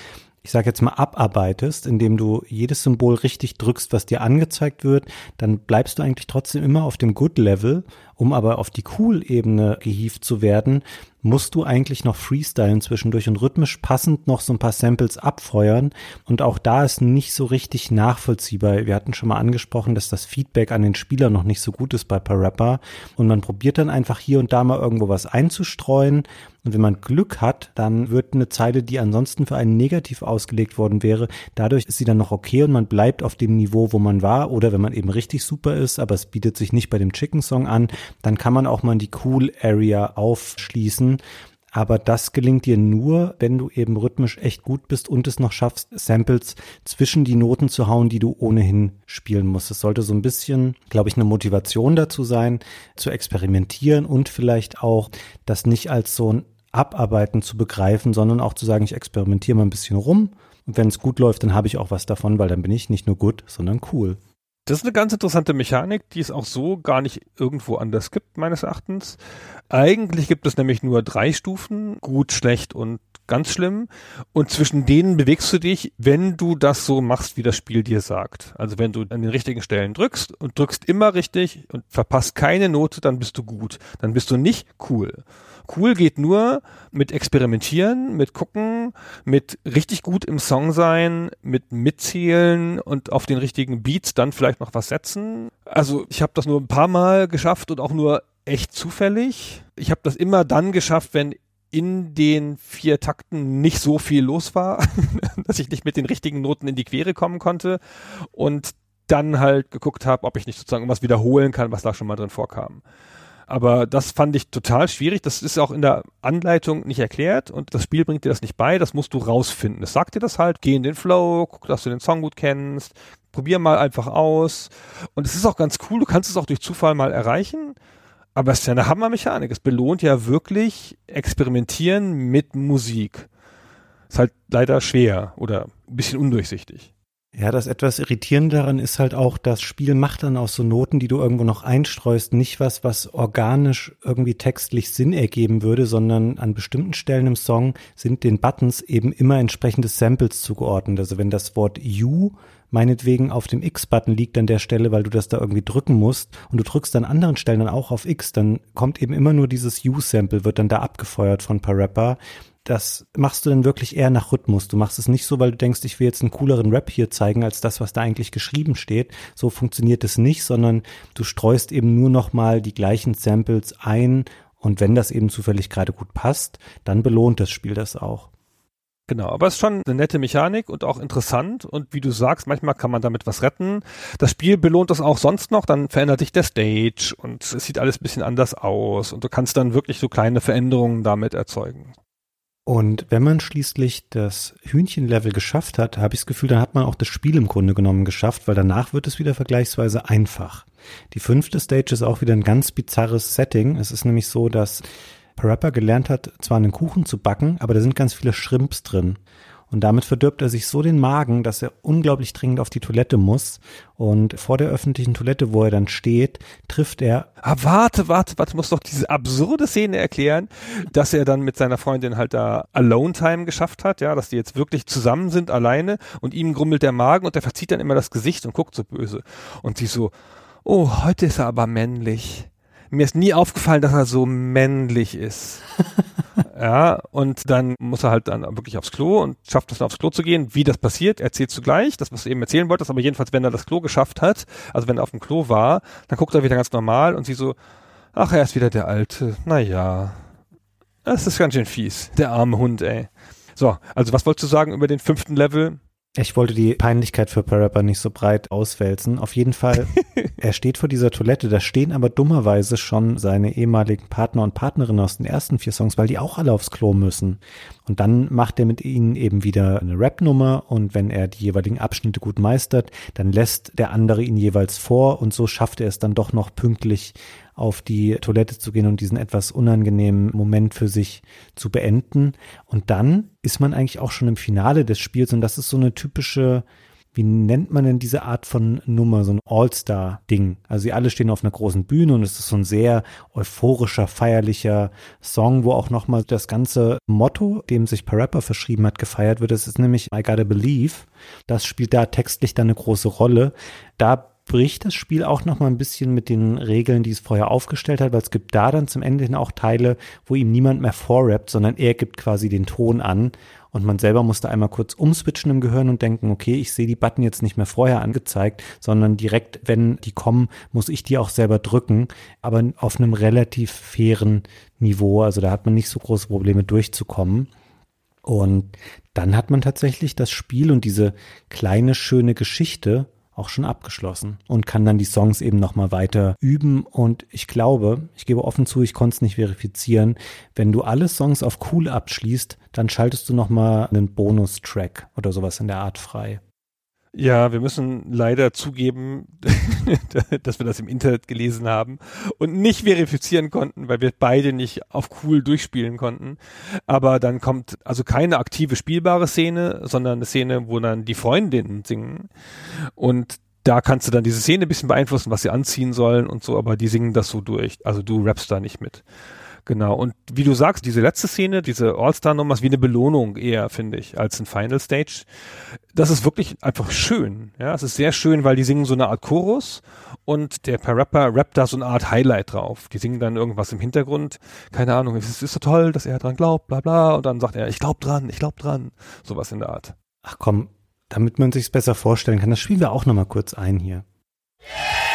ich sage jetzt mal, abarbeitest, indem du jedes Symbol richtig drückst, was dir angezeigt wird, dann bleibst du eigentlich trotzdem immer auf dem Good-Level, um aber auf die Cool-Ebene gehievt zu werden, musst du eigentlich noch freestylen zwischendurch und rhythmisch passend noch so ein paar Samples abfeuern. Und auch da ist nicht so richtig nachvollziehbar. Wir hatten schon mal angesprochen, dass das Feedback an den Spieler noch nicht so gut ist bei Parappa. Und man probiert dann einfach hier und da mal irgendwo was einzustreuen. Und wenn man Glück hat, dann wird eine Zeile, die ansonsten für einen negativ ausgelegt worden wäre, dadurch ist sie dann noch okay und man bleibt auf dem Niveau, wo man war. Oder wenn man eben richtig super ist, aber es bietet sich nicht bei dem Chicken Song an, dann kann man auch mal die Cool Area aufschließen. Aber das gelingt dir nur, wenn du eben rhythmisch echt gut bist und es noch schaffst, Samples zwischen die Noten zu hauen, die du ohnehin spielen musst. Es sollte so ein bisschen, glaube ich, eine Motivation dazu sein, zu experimentieren und vielleicht auch das nicht als so ein Abarbeiten zu begreifen, sondern auch zu sagen, ich experimentiere mal ein bisschen rum. Und wenn es gut läuft, dann habe ich auch was davon, weil dann bin ich nicht nur gut, sondern cool. Das ist eine ganz interessante Mechanik, die es auch so gar nicht irgendwo anders gibt, meines Erachtens. Eigentlich gibt es nämlich nur drei Stufen, gut, schlecht und ganz schlimm. Und zwischen denen bewegst du dich, wenn du das so machst, wie das Spiel dir sagt. Also wenn du an den richtigen Stellen drückst und drückst immer richtig und verpasst keine Note, dann bist du gut. Dann bist du nicht cool. Cool geht nur mit Experimentieren, mit Gucken, mit richtig gut im Song sein, mit Mitzählen und auf den richtigen Beats dann vielleicht noch was setzen. Also ich habe das nur ein paar Mal geschafft und auch nur echt zufällig. Ich habe das immer dann geschafft, wenn in den vier Takten nicht so viel los war, dass ich nicht mit den richtigen Noten in die Quere kommen konnte und dann halt geguckt habe, ob ich nicht sozusagen was wiederholen kann, was da schon mal drin vorkam. Aber das fand ich total schwierig. Das ist auch in der Anleitung nicht erklärt und das Spiel bringt dir das nicht bei. Das musst du rausfinden. Es sagt dir das halt. Geh in den Flow, guck, dass du den Song gut kennst. Probier mal einfach aus. Und es ist auch ganz cool. Du kannst es auch durch Zufall mal erreichen. Aber es ist ja eine Hammermechanik. Es belohnt ja wirklich Experimentieren mit Musik. Ist halt leider schwer oder ein bisschen undurchsichtig. Ja, das etwas Irritierende daran ist halt auch, das Spiel macht dann aus so Noten, die du irgendwo noch einstreust, nicht was, was organisch irgendwie textlich Sinn ergeben würde, sondern an bestimmten Stellen im Song sind den Buttons eben immer entsprechende Samples zugeordnet. Also wenn das Wort You meinetwegen auf dem X-Button liegt an der Stelle, weil du das da irgendwie drücken musst und du drückst an anderen Stellen dann auch auf X, dann kommt eben immer nur dieses You-Sample, wird dann da abgefeuert von Parappa das machst du dann wirklich eher nach Rhythmus. Du machst es nicht so, weil du denkst, ich will jetzt einen cooleren Rap hier zeigen, als das, was da eigentlich geschrieben steht. So funktioniert es nicht, sondern du streust eben nur nochmal die gleichen Samples ein und wenn das eben zufällig gerade gut passt, dann belohnt das Spiel das auch. Genau, aber es ist schon eine nette Mechanik und auch interessant und wie du sagst, manchmal kann man damit was retten. Das Spiel belohnt das auch sonst noch, dann verändert sich der Stage und es sieht alles ein bisschen anders aus und du kannst dann wirklich so kleine Veränderungen damit erzeugen. Und wenn man schließlich das Hühnchenlevel geschafft hat, habe ich das Gefühl, dann hat man auch das Spiel im Grunde genommen geschafft, weil danach wird es wieder vergleichsweise einfach. Die fünfte Stage ist auch wieder ein ganz bizarres Setting. Es ist nämlich so, dass Parappa gelernt hat, zwar einen Kuchen zu backen, aber da sind ganz viele Shrimps drin. Und damit verdirbt er sich so den Magen, dass er unglaublich dringend auf die Toilette muss. Und vor der öffentlichen Toilette, wo er dann steht, trifft er. Ah, warte, warte, warte, muss doch diese absurde Szene erklären, dass er dann mit seiner Freundin halt da Alone Time geschafft hat, ja, dass die jetzt wirklich zusammen sind, alleine und ihm grummelt der Magen und er verzieht dann immer das Gesicht und guckt so böse. Und sie so, oh, heute ist er aber männlich mir ist nie aufgefallen, dass er so männlich ist. ja, und dann muss er halt dann wirklich aufs Klo und schafft es dann aufs Klo zu gehen. Wie das passiert, erzählt zugleich, das, was du eben erzählen wolltest, aber jedenfalls, wenn er das Klo geschafft hat, also wenn er auf dem Klo war, dann guckt er wieder ganz normal und sie so, ach, er ist wieder der Alte. Naja, das ist ganz schön fies. Der arme Hund, ey. So, also was wolltest du sagen über den fünften Level? Ich wollte die Peinlichkeit für Parappa nicht so breit auswälzen. Auf jeden Fall, er steht vor dieser Toilette, da stehen aber dummerweise schon seine ehemaligen Partner und Partnerinnen aus den ersten vier Songs, weil die auch alle aufs Klo müssen. Und dann macht er mit ihnen eben wieder eine Rap-Nummer und wenn er die jeweiligen Abschnitte gut meistert, dann lässt der andere ihn jeweils vor und so schafft er es dann doch noch pünktlich auf die Toilette zu gehen und diesen etwas unangenehmen Moment für sich zu beenden. Und dann ist man eigentlich auch schon im Finale des Spiels und das ist so eine typische wie nennt man denn diese Art von Nummer, so ein All-Star-Ding? Also sie alle stehen auf einer großen Bühne und es ist so ein sehr euphorischer, feierlicher Song, wo auch nochmal das ganze Motto, dem sich Parappa verschrieben hat, gefeiert wird. Es ist nämlich I Gotta Believe. Das spielt da textlich dann eine große Rolle. Da bricht das Spiel auch noch mal ein bisschen mit den Regeln, die es vorher aufgestellt hat, weil es gibt da dann zum Ende hin auch Teile, wo ihm niemand mehr vorrappt, sondern er gibt quasi den Ton an und man selber musste einmal kurz umswitchen im Gehirn und denken, okay, ich sehe die Button jetzt nicht mehr vorher angezeigt, sondern direkt, wenn die kommen, muss ich die auch selber drücken, aber auf einem relativ fairen Niveau, also da hat man nicht so große Probleme durchzukommen. Und dann hat man tatsächlich das Spiel und diese kleine schöne Geschichte auch schon abgeschlossen und kann dann die Songs eben nochmal weiter üben. Und ich glaube, ich gebe offen zu, ich konnte es nicht verifizieren. Wenn du alle Songs auf cool abschließt, dann schaltest du nochmal einen Bonustrack oder sowas in der Art frei. Ja, wir müssen leider zugeben, dass wir das im Internet gelesen haben und nicht verifizieren konnten, weil wir beide nicht auf cool durchspielen konnten. Aber dann kommt also keine aktive spielbare Szene, sondern eine Szene, wo dann die Freundinnen singen. Und da kannst du dann diese Szene ein bisschen beeinflussen, was sie anziehen sollen und so, aber die singen das so durch. Also du rappst da nicht mit. Genau. Und wie du sagst, diese letzte Szene, diese All-Star-Nummer ist wie eine Belohnung eher, finde ich, als ein Final Stage. Das ist wirklich einfach schön. Ja, es ist sehr schön, weil die singen so eine Art Chorus und der per Rapper rappt da so eine Art Highlight drauf. Die singen dann irgendwas im Hintergrund. Keine Ahnung, es ist so toll, dass er dran glaubt, bla, bla. Und dann sagt er, ich glaub dran, ich glaub dran. Sowas in der Art. Ach komm, damit man sich's besser vorstellen kann, das spielen wir auch nochmal kurz ein hier. Yo,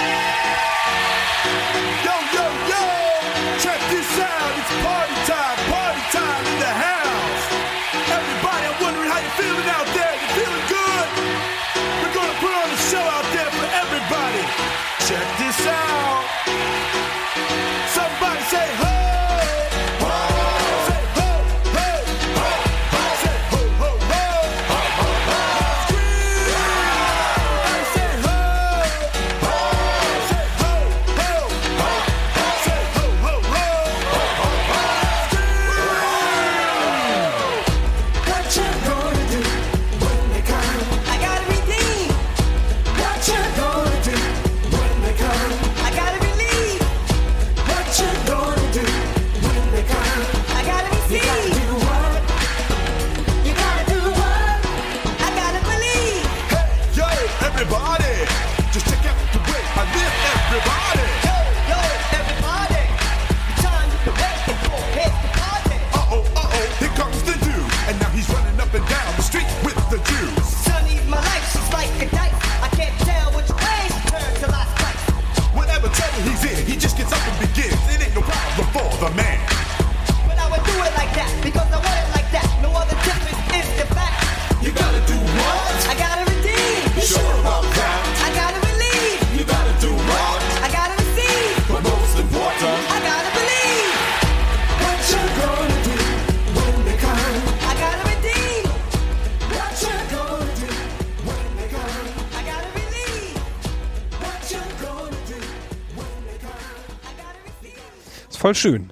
voll schön.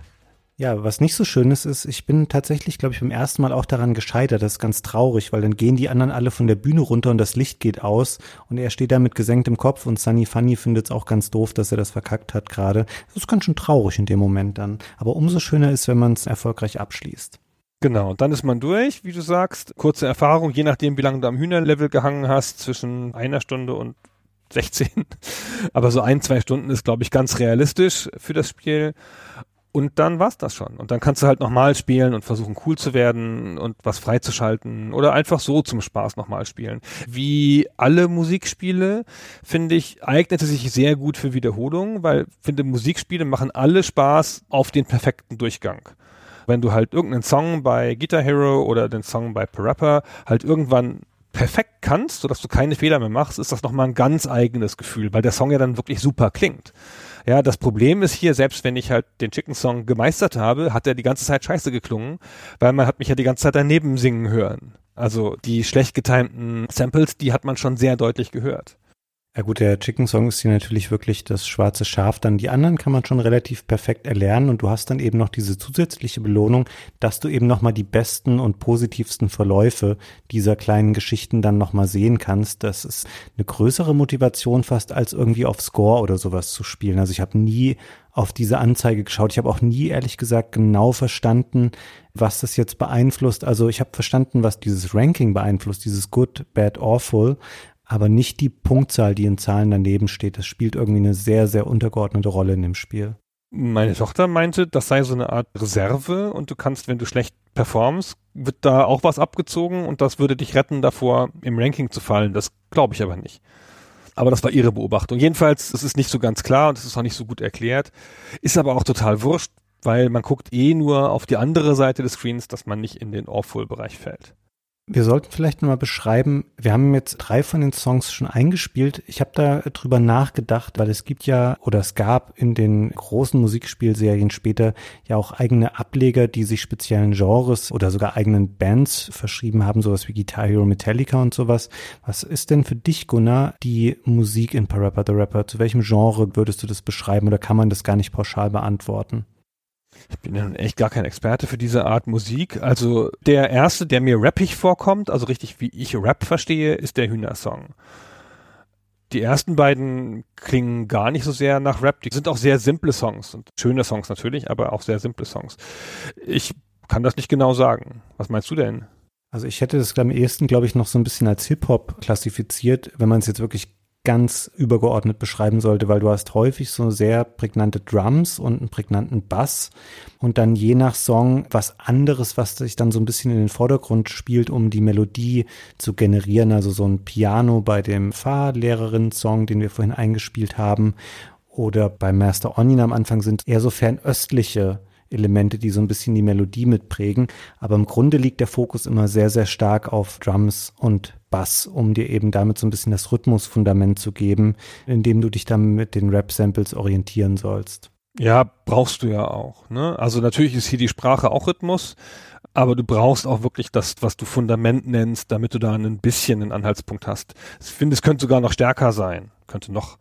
Ja, was nicht so schön ist, ist, ich bin tatsächlich, glaube ich, beim ersten Mal auch daran gescheitert. Das ist ganz traurig, weil dann gehen die anderen alle von der Bühne runter und das Licht geht aus und er steht da mit gesenktem Kopf und Sunny Funny findet es auch ganz doof, dass er das verkackt hat gerade. Das ist ganz schön traurig in dem Moment dann. Aber umso schöner ist, wenn man es erfolgreich abschließt. Genau, dann ist man durch, wie du sagst. Kurze Erfahrung, je nachdem, wie lange du am Hühnerlevel gehangen hast, zwischen einer Stunde und 16. Aber so ein, zwei Stunden ist, glaube ich, ganz realistisch für das Spiel. Und dann war's das schon. Und dann kannst du halt nochmal spielen und versuchen cool zu werden und was freizuschalten oder einfach so zum Spaß nochmal spielen. Wie alle Musikspiele, finde ich, eignete sich sehr gut für Wiederholung, weil finde Musikspiele machen alle Spaß auf den perfekten Durchgang. Wenn du halt irgendeinen Song bei Guitar Hero oder den Song bei Parappa halt irgendwann perfekt kannst, sodass du keine Fehler mehr machst, ist das nochmal ein ganz eigenes Gefühl, weil der Song ja dann wirklich super klingt. Ja, das Problem ist hier, selbst wenn ich halt den Chicken Song gemeistert habe, hat er die ganze Zeit scheiße geklungen, weil man hat mich ja die ganze Zeit daneben singen hören. Also die schlecht getimten Samples, die hat man schon sehr deutlich gehört. Ja gut, der Chicken Song ist hier natürlich wirklich das schwarze Schaf. Dann die anderen kann man schon relativ perfekt erlernen und du hast dann eben noch diese zusätzliche Belohnung, dass du eben nochmal die besten und positivsten Verläufe dieser kleinen Geschichten dann nochmal sehen kannst. Das ist eine größere Motivation fast als irgendwie auf Score oder sowas zu spielen. Also ich habe nie auf diese Anzeige geschaut. Ich habe auch nie ehrlich gesagt genau verstanden, was das jetzt beeinflusst. Also ich habe verstanden, was dieses Ranking beeinflusst, dieses Good, Bad, Awful aber nicht die Punktzahl, die in Zahlen daneben steht. Das spielt irgendwie eine sehr, sehr untergeordnete Rolle in dem Spiel. Meine Tochter meinte, das sei so eine Art Reserve und du kannst, wenn du schlecht performst, wird da auch was abgezogen und das würde dich retten davor, im Ranking zu fallen. Das glaube ich aber nicht. Aber das war ihre Beobachtung. Jedenfalls, es ist nicht so ganz klar und es ist auch nicht so gut erklärt. Ist aber auch total wurscht, weil man guckt eh nur auf die andere Seite des Screens, dass man nicht in den Awful-Bereich fällt. Wir sollten vielleicht mal beschreiben, wir haben jetzt drei von den Songs schon eingespielt. Ich habe da drüber nachgedacht, weil es gibt ja oder es gab in den großen Musikspielserien später ja auch eigene Ableger, die sich speziellen Genres oder sogar eigenen Bands verschrieben haben, sowas wie Guitar Hero Metallica und sowas. Was ist denn für dich, Gunnar, die Musik in Parappa the Rapper? Zu welchem Genre würdest du das beschreiben oder kann man das gar nicht pauschal beantworten? Ich bin ja nun echt gar kein Experte für diese Art Musik. Also der erste, der mir rappig vorkommt, also richtig wie ich Rap verstehe, ist der Hühner-Song. Die ersten beiden klingen gar nicht so sehr nach Rap. Die sind auch sehr simple Songs und schöne Songs natürlich, aber auch sehr simple Songs. Ich kann das nicht genau sagen. Was meinst du denn? Also ich hätte das am ehesten, glaube ich, noch so ein bisschen als Hip-Hop klassifiziert, wenn man es jetzt wirklich ganz übergeordnet beschreiben sollte, weil du hast häufig so sehr prägnante Drums und einen prägnanten Bass und dann je nach Song was anderes, was sich dann so ein bisschen in den Vordergrund spielt, um die Melodie zu generieren. Also so ein Piano bei dem Fahrlehrerin-Song, den wir vorhin eingespielt haben oder bei Master Onion am Anfang sind eher so fernöstliche Elemente, die so ein bisschen die Melodie mitprägen. Aber im Grunde liegt der Fokus immer sehr, sehr stark auf Drums und Bass, um dir eben damit so ein bisschen das Rhythmusfundament zu geben, indem du dich dann mit den Rap-Samples orientieren sollst. Ja, brauchst du ja auch. Ne? Also natürlich ist hier die Sprache auch Rhythmus, aber du brauchst auch wirklich das, was du Fundament nennst, damit du da ein bisschen einen Anhaltspunkt hast. Ich finde, es könnte sogar noch stärker sein, könnte noch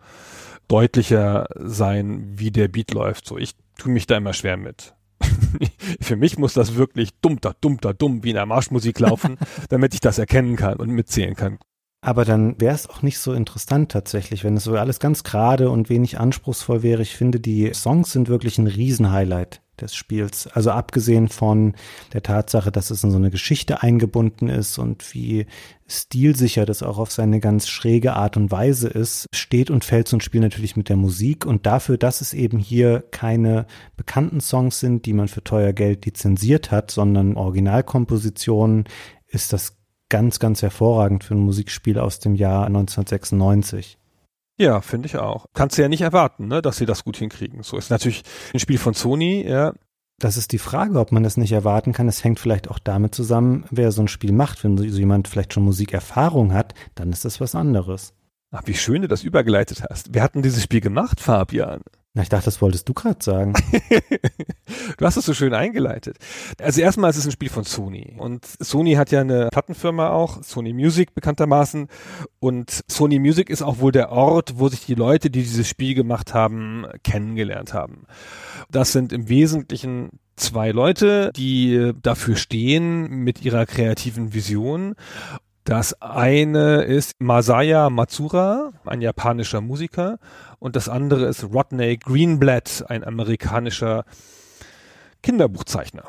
deutlicher sein, wie der Beat läuft. So, ich tue mich da immer schwer mit. Für mich muss das wirklich dumm, da, dumm, da, dumm wie in der Marschmusik laufen, damit ich das erkennen kann und mitzählen kann. Aber dann wäre es auch nicht so interessant tatsächlich, wenn es so alles ganz gerade und wenig anspruchsvoll wäre. Ich finde, die Songs sind wirklich ein Riesenhighlight des Spiels. Also abgesehen von der Tatsache, dass es in so eine Geschichte eingebunden ist und wie stilsicher das auch auf seine ganz schräge Art und Weise ist, steht und fällt so ein Spiel natürlich mit der Musik. Und dafür, dass es eben hier keine bekannten Songs sind, die man für teuer Geld lizenziert hat, sondern Originalkompositionen, ist das ganz, ganz hervorragend für ein Musikspiel aus dem Jahr 1996. Ja, finde ich auch. Kannst du ja nicht erwarten, ne, dass sie das gut hinkriegen. So ist natürlich ein Spiel von Sony, ja. Das ist die Frage, ob man das nicht erwarten kann. Es hängt vielleicht auch damit zusammen, wer so ein Spiel macht. Wenn so jemand vielleicht schon Musikerfahrung hat, dann ist das was anderes. Ach, wie schön du das übergeleitet hast. Wir hatten dieses Spiel gemacht, Fabian. Na, ich dachte, das wolltest du gerade sagen. Du hast es so schön eingeleitet. Also erstmal ist es ein Spiel von Sony. Und Sony hat ja eine Plattenfirma auch, Sony Music bekanntermaßen. Und Sony Music ist auch wohl der Ort, wo sich die Leute, die dieses Spiel gemacht haben, kennengelernt haben. Das sind im Wesentlichen zwei Leute, die dafür stehen mit ihrer kreativen Vision. Das eine ist Masaya Matsura, ein japanischer Musiker, und das andere ist Rodney Greenblatt, ein amerikanischer Kinderbuchzeichner.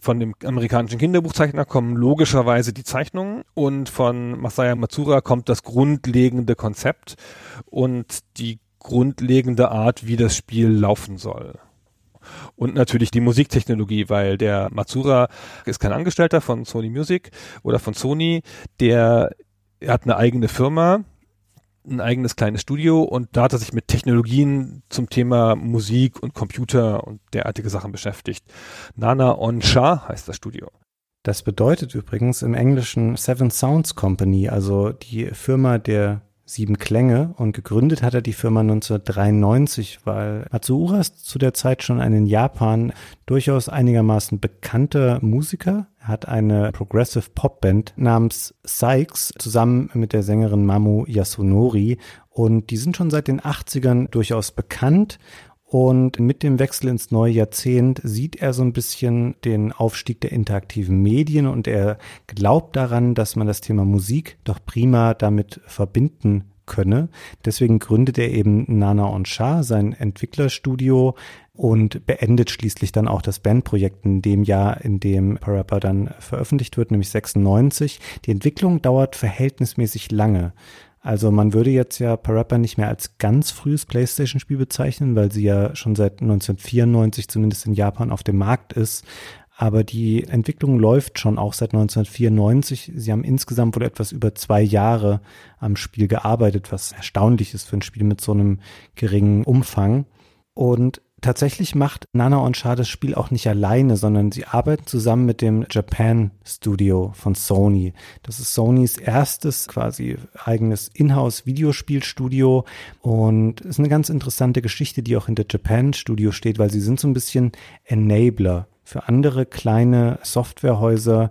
Von dem amerikanischen Kinderbuchzeichner kommen logischerweise die Zeichnungen und von Masaya Matsura kommt das grundlegende Konzept und die grundlegende Art, wie das Spiel laufen soll. Und natürlich die Musiktechnologie, weil der Matsura ist kein Angestellter von Sony Music oder von Sony, der hat eine eigene Firma, ein eigenes kleines Studio und da hat er sich mit Technologien zum Thema Musik und Computer und derartige Sachen beschäftigt. Nana Onsha heißt das Studio. Das bedeutet übrigens im Englischen Seven Sounds Company, also die Firma der sieben Klänge. Und gegründet hat er die Firma 1993, weil Matsuura ist zu der Zeit schon ein in Japan durchaus einigermaßen bekannter Musiker. Er hat eine Progressive Pop Band namens Sykes zusammen mit der Sängerin Mamu Yasunori. Und die sind schon seit den 80ern durchaus bekannt. Und mit dem Wechsel ins neue Jahrzehnt sieht er so ein bisschen den Aufstieg der interaktiven Medien und er glaubt daran, dass man das Thema Musik doch prima damit verbinden könne. Deswegen gründet er eben Nana und Shah, sein Entwicklerstudio und beendet schließlich dann auch das Bandprojekt in dem Jahr, in dem Parappa dann veröffentlicht wird, nämlich 96. Die Entwicklung dauert verhältnismäßig lange. Also man würde jetzt ja Parappa nicht mehr als ganz frühes PlayStation-Spiel bezeichnen, weil sie ja schon seit 1994 zumindest in Japan auf dem Markt ist. Aber die Entwicklung läuft schon auch seit 1994. Sie haben insgesamt wohl etwas über zwei Jahre am Spiel gearbeitet, was erstaunlich ist für ein Spiel mit so einem geringen Umfang. Und tatsächlich macht Nana und Shah das Spiel auch nicht alleine, sondern sie arbeiten zusammen mit dem Japan Studio von Sony. Das ist Sonys erstes quasi eigenes Inhouse-Videospielstudio und ist eine ganz interessante Geschichte, die auch hinter Japan Studio steht, weil sie sind so ein bisschen Enabler für andere kleine Softwarehäuser,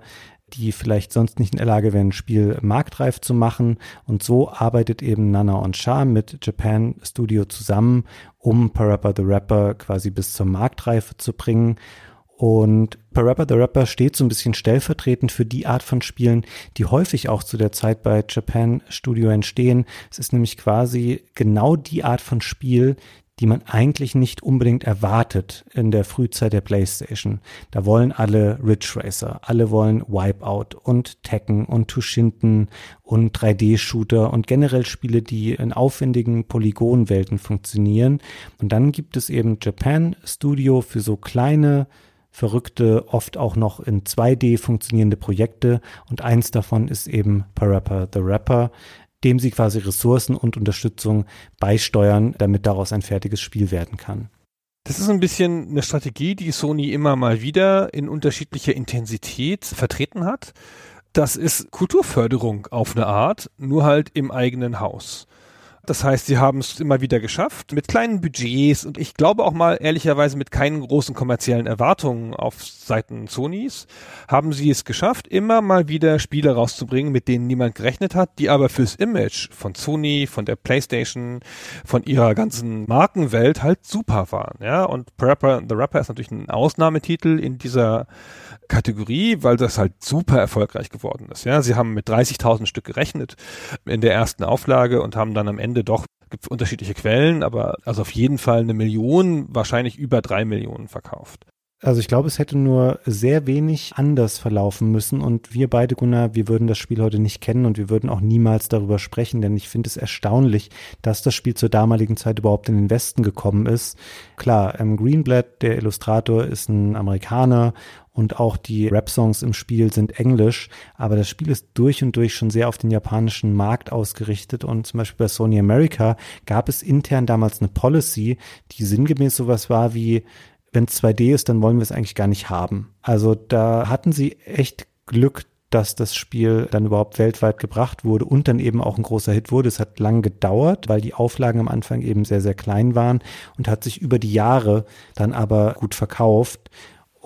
die vielleicht sonst nicht in der Lage wären, ein Spiel marktreif zu machen. Und so arbeitet eben Nana und Shah mit Japan Studio zusammen, um Parappa the Rapper quasi bis zur Marktreife zu bringen. Und Parappa the Rapper steht so ein bisschen stellvertretend für die Art von Spielen, die häufig auch zu der Zeit bei Japan Studio entstehen. Es ist nämlich quasi genau die Art von Spiel, die man eigentlich nicht unbedingt erwartet in der Frühzeit der PlayStation. Da wollen alle Ridge Racer, alle wollen Wipeout und Tekken und Tushinden und 3D-Shooter und generell Spiele, die in aufwendigen Polygonwelten funktionieren. Und dann gibt es eben Japan Studio für so kleine verrückte, oft auch noch in 2D funktionierende Projekte und eins davon ist eben Parappa the Rapper, dem sie quasi Ressourcen und Unterstützung beisteuern, damit daraus ein fertiges Spiel werden kann. Das ist ein bisschen eine Strategie, die Sony immer mal wieder in unterschiedlicher Intensität vertreten hat. Das ist Kulturförderung auf eine Art, nur halt im eigenen Haus. Das heißt, sie haben es immer wieder geschafft mit kleinen Budgets und ich glaube auch mal ehrlicherweise mit keinen großen kommerziellen Erwartungen auf Seiten Sonys haben sie es geschafft, immer mal wieder Spiele rauszubringen, mit denen niemand gerechnet hat, die aber fürs Image von Sony, von der PlayStation, von ihrer ganzen Markenwelt halt super waren. Ja, und Rapper the Rapper ist natürlich ein Ausnahmetitel in dieser Kategorie, weil das halt super erfolgreich geworden ist. Ja, sie haben mit 30.000 Stück gerechnet in der ersten Auflage und haben dann am Ende doch gibt unterschiedliche Quellen, aber also auf jeden Fall eine Million, wahrscheinlich über drei Millionen verkauft. Also ich glaube, es hätte nur sehr wenig anders verlaufen müssen und wir beide, Gunnar, wir würden das Spiel heute nicht kennen und wir würden auch niemals darüber sprechen, denn ich finde es erstaunlich, dass das Spiel zur damaligen Zeit überhaupt in den Westen gekommen ist. Klar, ähm, Greenblatt, der Illustrator, ist ein Amerikaner und auch die Rap-Songs im Spiel sind englisch, aber das Spiel ist durch und durch schon sehr auf den japanischen Markt ausgerichtet und zum Beispiel bei Sony America gab es intern damals eine Policy, die sinngemäß sowas war wie, wenn es 2D ist, dann wollen wir es eigentlich gar nicht haben. Also da hatten sie echt Glück, dass das Spiel dann überhaupt weltweit gebracht wurde und dann eben auch ein großer Hit wurde. Es hat lang gedauert, weil die Auflagen am Anfang eben sehr, sehr klein waren und hat sich über die Jahre dann aber gut verkauft.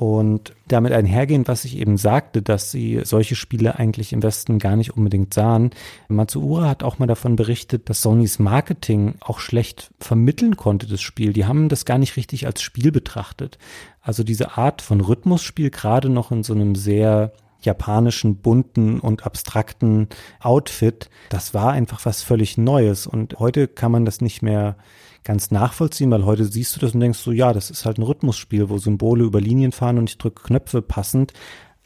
Und damit einhergehend, was ich eben sagte, dass sie solche Spiele eigentlich im Westen gar nicht unbedingt sahen. Matsuura hat auch mal davon berichtet, dass Sonys Marketing auch schlecht vermitteln konnte, das Spiel. Die haben das gar nicht richtig als Spiel betrachtet. Also diese Art von Rhythmusspiel, gerade noch in so einem sehr japanischen, bunten und abstrakten Outfit, das war einfach was völlig Neues. Und heute kann man das nicht mehr ganz nachvollziehen, weil heute siehst du das und denkst so, ja, das ist halt ein Rhythmusspiel, wo Symbole über Linien fahren und ich drücke Knöpfe passend.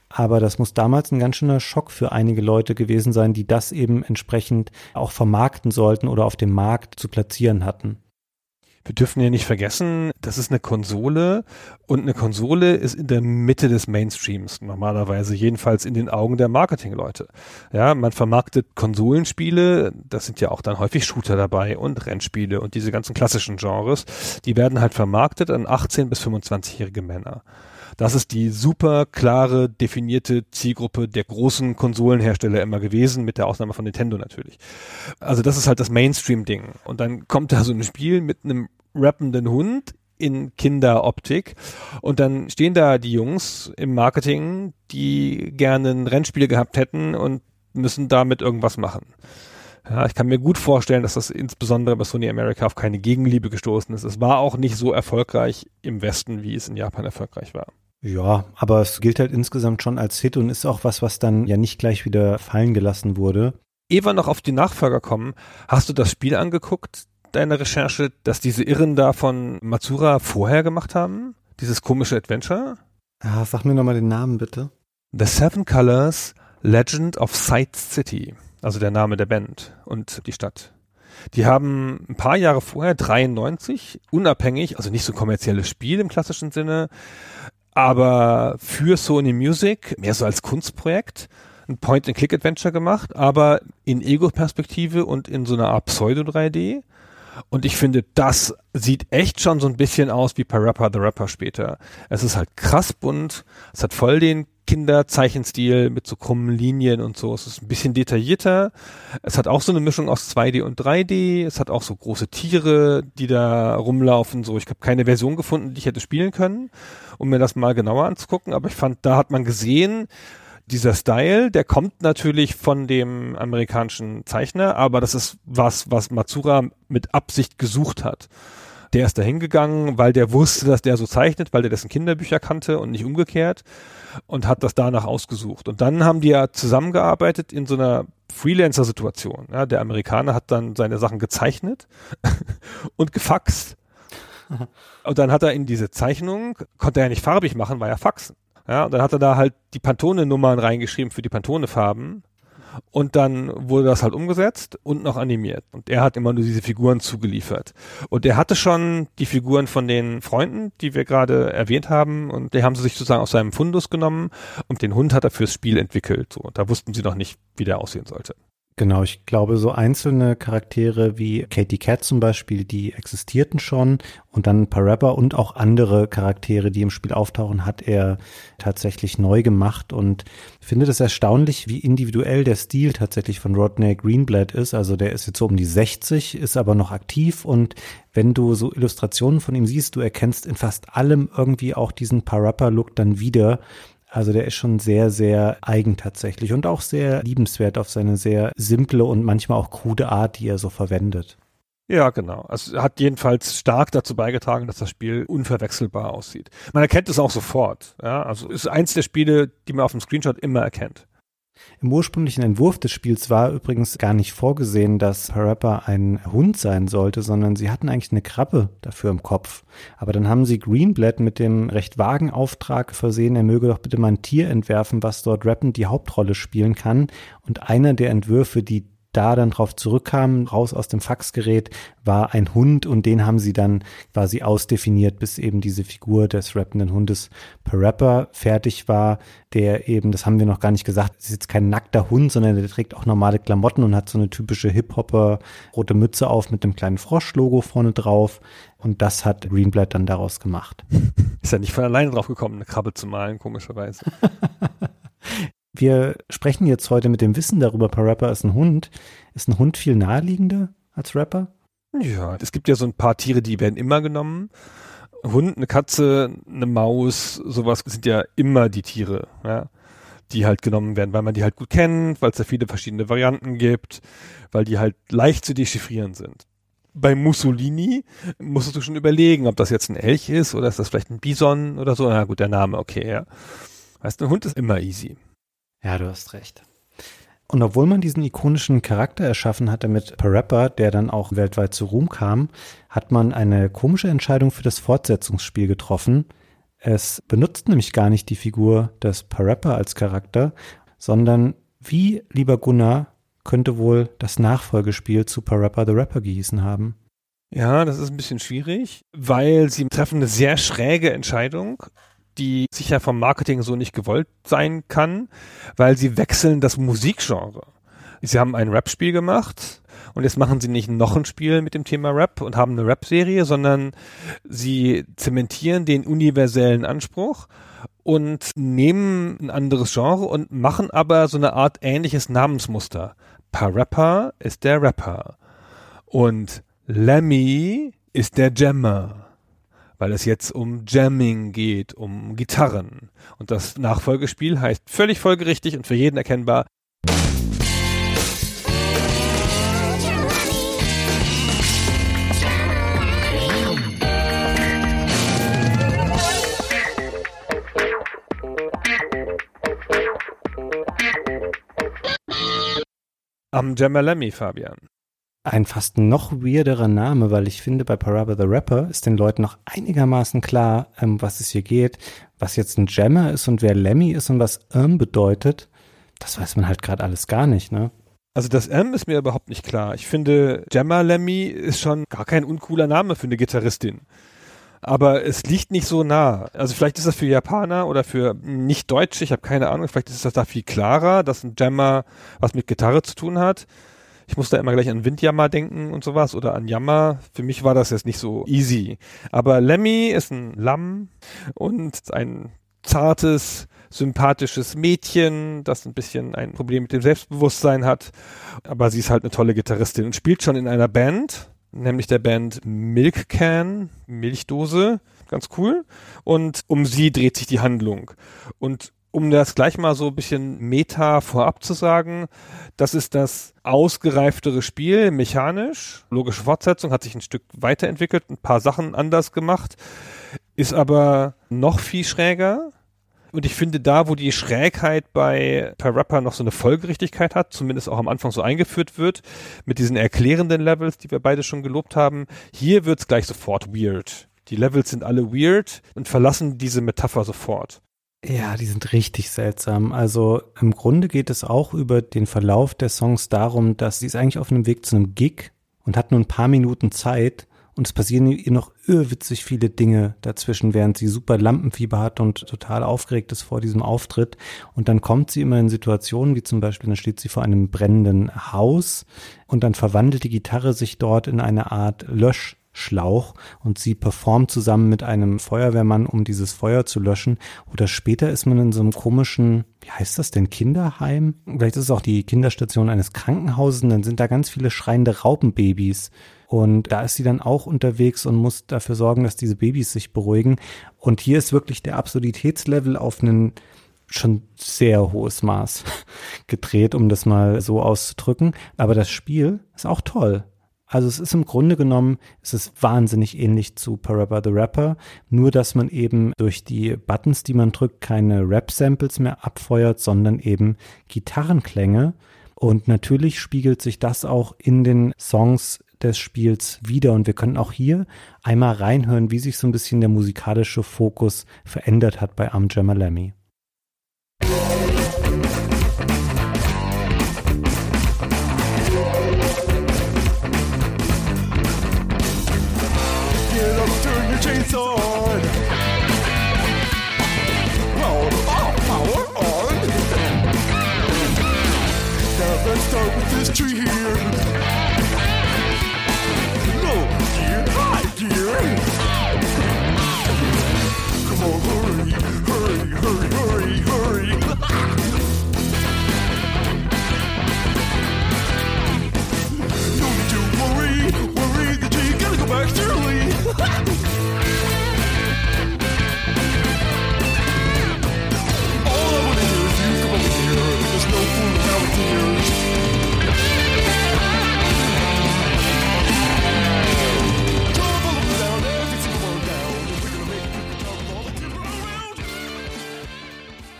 Aber das muss damals ein ganz schöner Schock für einige Leute gewesen sein, die das eben entsprechend auch vermarkten sollten oder auf dem Markt zu platzieren hatten. Wir dürfen ja nicht vergessen, das ist eine Konsole und eine Konsole ist in der Mitte des Mainstreams normalerweise, jedenfalls in den Augen der Marketingleute. Ja, man vermarktet Konsolenspiele, das sind ja auch dann häufig Shooter dabei und Rennspiele und diese ganzen klassischen Genres, die werden halt vermarktet an 18 bis 25-jährige Männer. Das ist die super klare, definierte Zielgruppe der großen Konsolenhersteller immer gewesen, mit der Ausnahme von Nintendo natürlich. Also das ist halt das Mainstream-Ding. Und dann kommt da so ein Spiel mit einem rappenden Hund in Kinderoptik und dann stehen da die Jungs im Marketing, die gerne ein Rennspiel gehabt hätten und müssen damit irgendwas machen. Ja, ich kann mir gut vorstellen, dass das insbesondere bei Sony America auf keine Gegenliebe gestoßen ist. Es war auch nicht so erfolgreich im Westen, wie es in Japan erfolgreich war. Ja, aber es gilt halt insgesamt schon als Hit und ist auch was, was dann ja nicht gleich wieder fallen gelassen wurde. Ehe wir noch auf die Nachfolger kommen, hast du das Spiel angeguckt, deine Recherche, dass diese Irren da von Matsura vorher gemacht haben? Dieses komische Adventure? Ah, sag mir nochmal den Namen bitte. The Seven Colors Legend of Sight City, also der Name der Band und die Stadt. Die haben ein paar Jahre vorher, 93, unabhängig, also nicht so kommerzielles Spiel im klassischen Sinne, aber für Sony Music, mehr so als Kunstprojekt, ein Point-and-Click-Adventure gemacht, aber in Ego-Perspektive und in so einer Art Pseudo-3D. Und ich finde, das sieht echt schon so ein bisschen aus wie Parappa the Rapper später. Es ist halt krass bunt, es hat voll den Kinderzeichenstil mit so krummen Linien und so. Es ist ein bisschen detaillierter. Es hat auch so eine Mischung aus 2D und 3D. Es hat auch so große Tiere, die da rumlaufen. So, ich habe keine Version gefunden, die ich hätte spielen können, um mir das mal genauer anzugucken. Aber ich fand, da hat man gesehen, dieser Style, der kommt natürlich von dem amerikanischen Zeichner, aber das ist was, was Matsura mit Absicht gesucht hat. Der ist da hingegangen, weil der wusste, dass der so zeichnet, weil der dessen Kinderbücher kannte und nicht umgekehrt und hat das danach ausgesucht. Und dann haben die ja zusammengearbeitet in so einer Freelancer-Situation. Ja, der Amerikaner hat dann seine Sachen gezeichnet und gefaxt. Und dann hat er in diese Zeichnung, konnte er ja nicht farbig machen, war ja Faxen. Ja, und dann hat er da halt die Pantone-Nummern reingeschrieben für die Pantone-Farben. Und dann wurde das halt umgesetzt und noch animiert. Und er hat immer nur diese Figuren zugeliefert. Und er hatte schon die Figuren von den Freunden, die wir gerade erwähnt haben. Und die haben sie sich sozusagen aus seinem Fundus genommen. Und den Hund hat er fürs Spiel entwickelt. So, und da wussten sie noch nicht, wie der aussehen sollte. Genau, ich glaube, so einzelne Charaktere wie Katie Cat zum Beispiel, die existierten schon und dann Rapper und auch andere Charaktere, die im Spiel auftauchen, hat er tatsächlich neu gemacht und finde das erstaunlich, wie individuell der Stil tatsächlich von Rodney Greenblatt ist. Also der ist jetzt so um die 60, ist aber noch aktiv und wenn du so Illustrationen von ihm siehst, du erkennst in fast allem irgendwie auch diesen Parappa-Look dann wieder. Also der ist schon sehr, sehr eigen tatsächlich und auch sehr liebenswert auf seine sehr simple und manchmal auch krude Art, die er so verwendet. Ja, genau. Also hat jedenfalls stark dazu beigetragen, dass das Spiel unverwechselbar aussieht. Man erkennt es auch sofort. Ja, also ist eins der Spiele, die man auf dem Screenshot immer erkennt. Im ursprünglichen Entwurf des Spiels war übrigens gar nicht vorgesehen, dass Parappa ein Hund sein sollte, sondern sie hatten eigentlich eine Krabbe dafür im Kopf. Aber dann haben sie Greenblatt mit dem recht vagen Auftrag versehen, er möge doch bitte mal ein Tier entwerfen, was dort rappend die Hauptrolle spielen kann. Und einer der Entwürfe, die da dann drauf zurückkamen, raus aus dem Faxgerät, war ein Hund und den haben sie dann quasi ausdefiniert, bis eben diese Figur des rappenden Hundes per Rapper fertig war, der eben, das haben wir noch gar nicht gesagt, ist jetzt kein nackter Hund, sondern der trägt auch normale Klamotten und hat so eine typische Hip-Hopper rote Mütze auf mit dem kleinen Frosch-Logo vorne drauf. Und das hat Greenblatt dann daraus gemacht. Ist ja nicht von alleine drauf gekommen, eine Krabbe zu malen, komischerweise. Wir sprechen jetzt heute mit dem Wissen darüber, Parappa ist ein Hund. Ist ein Hund viel naheliegender als Rapper? Ja, es gibt ja so ein paar Tiere, die werden immer genommen. Hund, eine Katze, eine Maus, sowas sind ja immer die Tiere, ja, die halt genommen werden, weil man die halt gut kennt, weil es da viele verschiedene Varianten gibt, weil die halt leicht zu dechiffrieren sind. Bei Mussolini musstest du schon überlegen, ob das jetzt ein Elch ist oder ist das vielleicht ein Bison oder so. Na gut, der Name, okay, ja. Weißt du, ein Hund ist immer easy. Ja, du hast recht. Und obwohl man diesen ikonischen Charakter erschaffen hatte mit Parappa, der dann auch weltweit zu Ruhm kam, hat man eine komische Entscheidung für das Fortsetzungsspiel getroffen. Es benutzt nämlich gar nicht die Figur des Parappa als Charakter, sondern wie, lieber Gunnar, könnte wohl das Nachfolgespiel zu Parappa the Rapper gehießen haben. Ja, das ist ein bisschen schwierig, weil sie treffen eine sehr schräge Entscheidung, die sicher vom Marketing so nicht gewollt sein kann, weil sie wechseln das Musikgenre. Sie haben ein Rap-Spiel gemacht und jetzt machen sie nicht noch ein Spiel mit dem Thema Rap und haben eine Rap-Serie, sondern sie zementieren den universellen Anspruch und nehmen ein anderes Genre und machen aber so eine Art ähnliches Namensmuster. Parappa ist der Rapper und Lemmy ist der Jammer weil es jetzt um Jamming geht, um Gitarren. Und das Nachfolgespiel heißt völlig folgerichtig und für jeden erkennbar am Lemmy, Fabian. Ein fast noch weirderer Name, weil ich finde, bei Parappa the Rapper ist den Leuten noch einigermaßen klar, ähm, was es hier geht. Was jetzt ein Jammer ist und wer Lemmy ist und was Irm bedeutet, das weiß man halt gerade alles gar nicht, ne? Also das M ist mir überhaupt nicht klar. Ich finde, Gemma Lemmy ist schon gar kein uncooler Name für eine Gitarristin. Aber es liegt nicht so nah. Also vielleicht ist das für Japaner oder für Nicht-Deutsche, ich habe keine Ahnung, vielleicht ist das da viel klarer, dass ein Jammer was mit Gitarre zu tun hat. Ich muss da immer gleich an Windjammer denken und sowas oder an Jammer. Für mich war das jetzt nicht so easy. Aber Lemmy ist ein Lamm und ein zartes, sympathisches Mädchen, das ein bisschen ein Problem mit dem Selbstbewusstsein hat. Aber sie ist halt eine tolle Gitarristin und spielt schon in einer Band, nämlich der Band Milk Can, Milchdose. Ganz cool. Und um sie dreht sich die Handlung. Und um das gleich mal so ein bisschen Meta vorab zu sagen, das ist das ausgereiftere Spiel, mechanisch. Logische Fortsetzung hat sich ein Stück weiterentwickelt, ein paar Sachen anders gemacht, ist aber noch viel schräger. Und ich finde da, wo die Schrägheit bei per Rapper noch so eine Folgerichtigkeit hat, zumindest auch am Anfang so eingeführt wird, mit diesen erklärenden Levels, die wir beide schon gelobt haben, hier wird's gleich sofort weird. Die Levels sind alle weird und verlassen diese Metapher sofort. Ja, die sind richtig seltsam. Also im Grunde geht es auch über den Verlauf der Songs darum, dass sie ist eigentlich auf einem Weg zu einem Gig und hat nur ein paar Minuten Zeit und es passieren ihr noch irrwitzig viele Dinge dazwischen, während sie super Lampenfieber hat und total aufgeregt ist vor diesem Auftritt. Und dann kommt sie immer in Situationen, wie zum Beispiel, dann steht sie vor einem brennenden Haus und dann verwandelt die Gitarre sich dort in eine Art Lösch Schlauch und sie performt zusammen mit einem Feuerwehrmann, um dieses Feuer zu löschen. Oder später ist man in so einem komischen, wie heißt das denn, Kinderheim? Vielleicht ist es auch die Kinderstation eines Krankenhauses und dann sind da ganz viele schreiende Raupenbabys. Und da ist sie dann auch unterwegs und muss dafür sorgen, dass diese Babys sich beruhigen. Und hier ist wirklich der Absurditätslevel auf einen schon sehr hohes Maß gedreht, um das mal so auszudrücken. Aber das Spiel ist auch toll. Also es ist im Grunde genommen, es ist wahnsinnig ähnlich zu Parappa the Rapper, nur dass man eben durch die Buttons, die man drückt, keine Rap-Samples mehr abfeuert, sondern eben Gitarrenklänge. Und natürlich spiegelt sich das auch in den Songs des Spiels wieder. Und wir können auch hier einmal reinhören, wie sich so ein bisschen der musikalische Fokus verändert hat bei Am Jamalami. On. Power off, power on. Now let's start with this tree here. 又不能让我。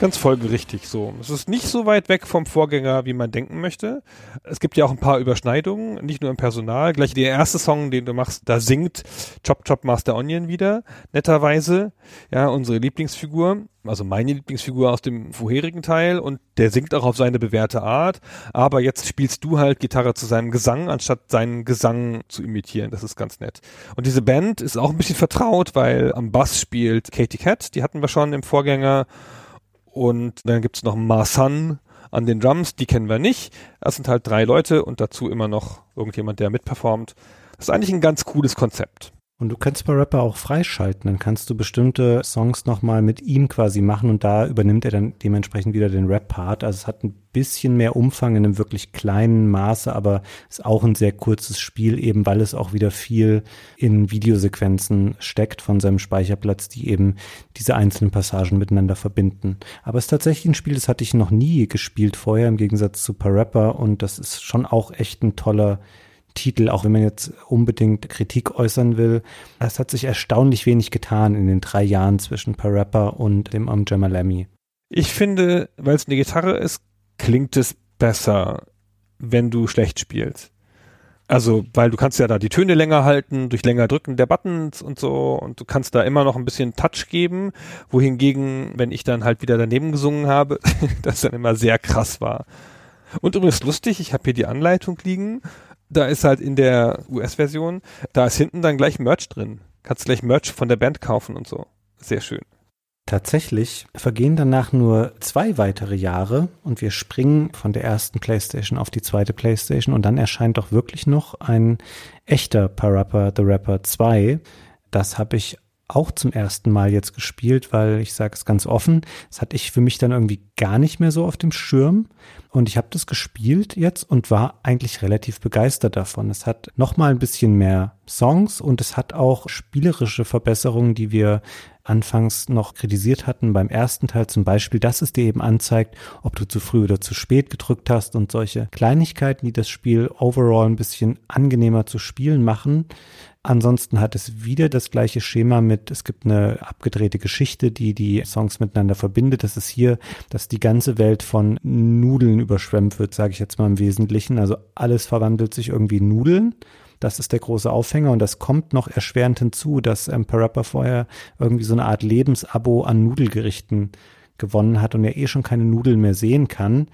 Ganz folgerichtig so. Es ist nicht so weit weg vom Vorgänger, wie man denken möchte. Es gibt ja auch ein paar Überschneidungen, nicht nur im Personal. Gleich der erste Song, den du machst, da singt Chop Chop Master Onion wieder, netterweise. Ja, unsere Lieblingsfigur, also meine Lieblingsfigur aus dem vorherigen Teil und der singt auch auf seine bewährte Art. Aber jetzt spielst du halt Gitarre zu seinem Gesang, anstatt seinen Gesang zu imitieren. Das ist ganz nett. Und diese Band ist auch ein bisschen vertraut, weil am Bass spielt Katie Cat, die hatten wir schon im Vorgänger. Und dann gibt's noch Marsan an den Drums, die kennen wir nicht. Das sind halt drei Leute und dazu immer noch irgendjemand, der mitperformt. Das ist eigentlich ein ganz cooles Konzept. Und du kannst bei Rapper auch freischalten. Dann kannst du bestimmte Songs nochmal mit ihm quasi machen und da übernimmt er dann dementsprechend wieder den Rap-Part. Also es hat ein bisschen mehr Umfang in einem wirklich kleinen Maße, aber ist auch ein sehr kurzes Spiel, eben weil es auch wieder viel in Videosequenzen steckt von seinem Speicherplatz, die eben diese einzelnen Passagen miteinander verbinden. Aber es ist tatsächlich ein Spiel, das hatte ich noch nie gespielt vorher, im Gegensatz zu Parappa und das ist schon auch echt ein toller Titel, auch wenn man jetzt unbedingt Kritik äußern will. Es hat sich erstaunlich wenig getan in den drei Jahren zwischen Parappa und dem Am Jamalami. Ich finde, weil es eine Gitarre ist, klingt es besser, wenn du schlecht spielst. Also, weil du kannst ja da die Töne länger halten, durch länger drücken der Buttons und so und du kannst da immer noch ein bisschen Touch geben, wohingegen, wenn ich dann halt wieder daneben gesungen habe, das dann immer sehr krass war. Und übrigens lustig, ich habe hier die Anleitung liegen, da ist halt in der US-Version, da ist hinten dann gleich Merch drin. Kannst gleich Merch von der Band kaufen und so. Sehr schön. Tatsächlich vergehen danach nur zwei weitere Jahre und wir springen von der ersten PlayStation auf die zweite PlayStation und dann erscheint doch wirklich noch ein echter Parappa the Rapper 2. Das habe ich auch zum ersten Mal jetzt gespielt, weil ich sage es ganz offen, das hatte ich für mich dann irgendwie gar nicht mehr so auf dem Schirm und ich habe das gespielt jetzt und war eigentlich relativ begeistert davon. Es hat noch mal ein bisschen mehr Songs und es hat auch spielerische Verbesserungen, die wir anfangs noch kritisiert hatten beim ersten Teil zum Beispiel, dass es dir eben anzeigt, ob du zu früh oder zu spät gedrückt hast und solche Kleinigkeiten, die das Spiel overall ein bisschen angenehmer zu spielen machen. Ansonsten hat es wieder das gleiche Schema mit, es gibt eine abgedrehte Geschichte, die die Songs miteinander verbindet. Das ist hier, dass die ganze Welt von Nudeln überschwemmt wird, sage ich jetzt mal im Wesentlichen. Also alles verwandelt sich irgendwie in Nudeln. Das ist der große Aufhänger und das kommt noch erschwerend hinzu, dass ähm, Parappa vorher irgendwie so eine Art Lebensabo an Nudelgerichten gewonnen hat und er eh schon keine Nudeln mehr sehen kann.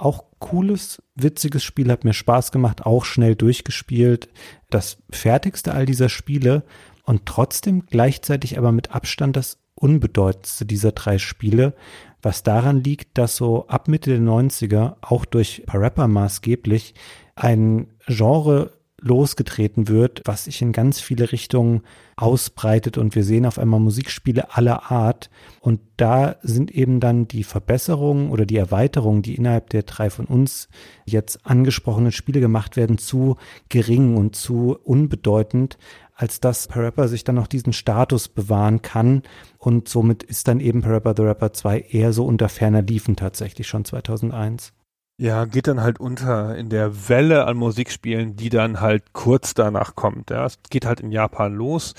Auch cooles, witziges Spiel, hat mir Spaß gemacht, auch schnell durchgespielt. Das fertigste all dieser Spiele und trotzdem gleichzeitig aber mit Abstand das unbedeutendste dieser drei Spiele, was daran liegt, dass so ab Mitte der 90er, auch durch Parappa maßgeblich, ein Genre losgetreten wird, was sich in ganz viele Richtungen ausbreitet und wir sehen auf einmal Musikspiele aller Art und da sind eben dann die Verbesserungen oder die Erweiterungen, die innerhalb der drei von uns jetzt angesprochenen Spiele gemacht werden, zu gering und zu unbedeutend, als dass Parappa sich dann noch diesen Status bewahren kann und somit ist dann eben Parappa the Rapper 2 eher so unter ferner Liefen tatsächlich schon 2001. Ja, geht dann halt unter in der Welle an Musikspielen, die dann halt kurz danach kommt. Ja, es geht halt in Japan los.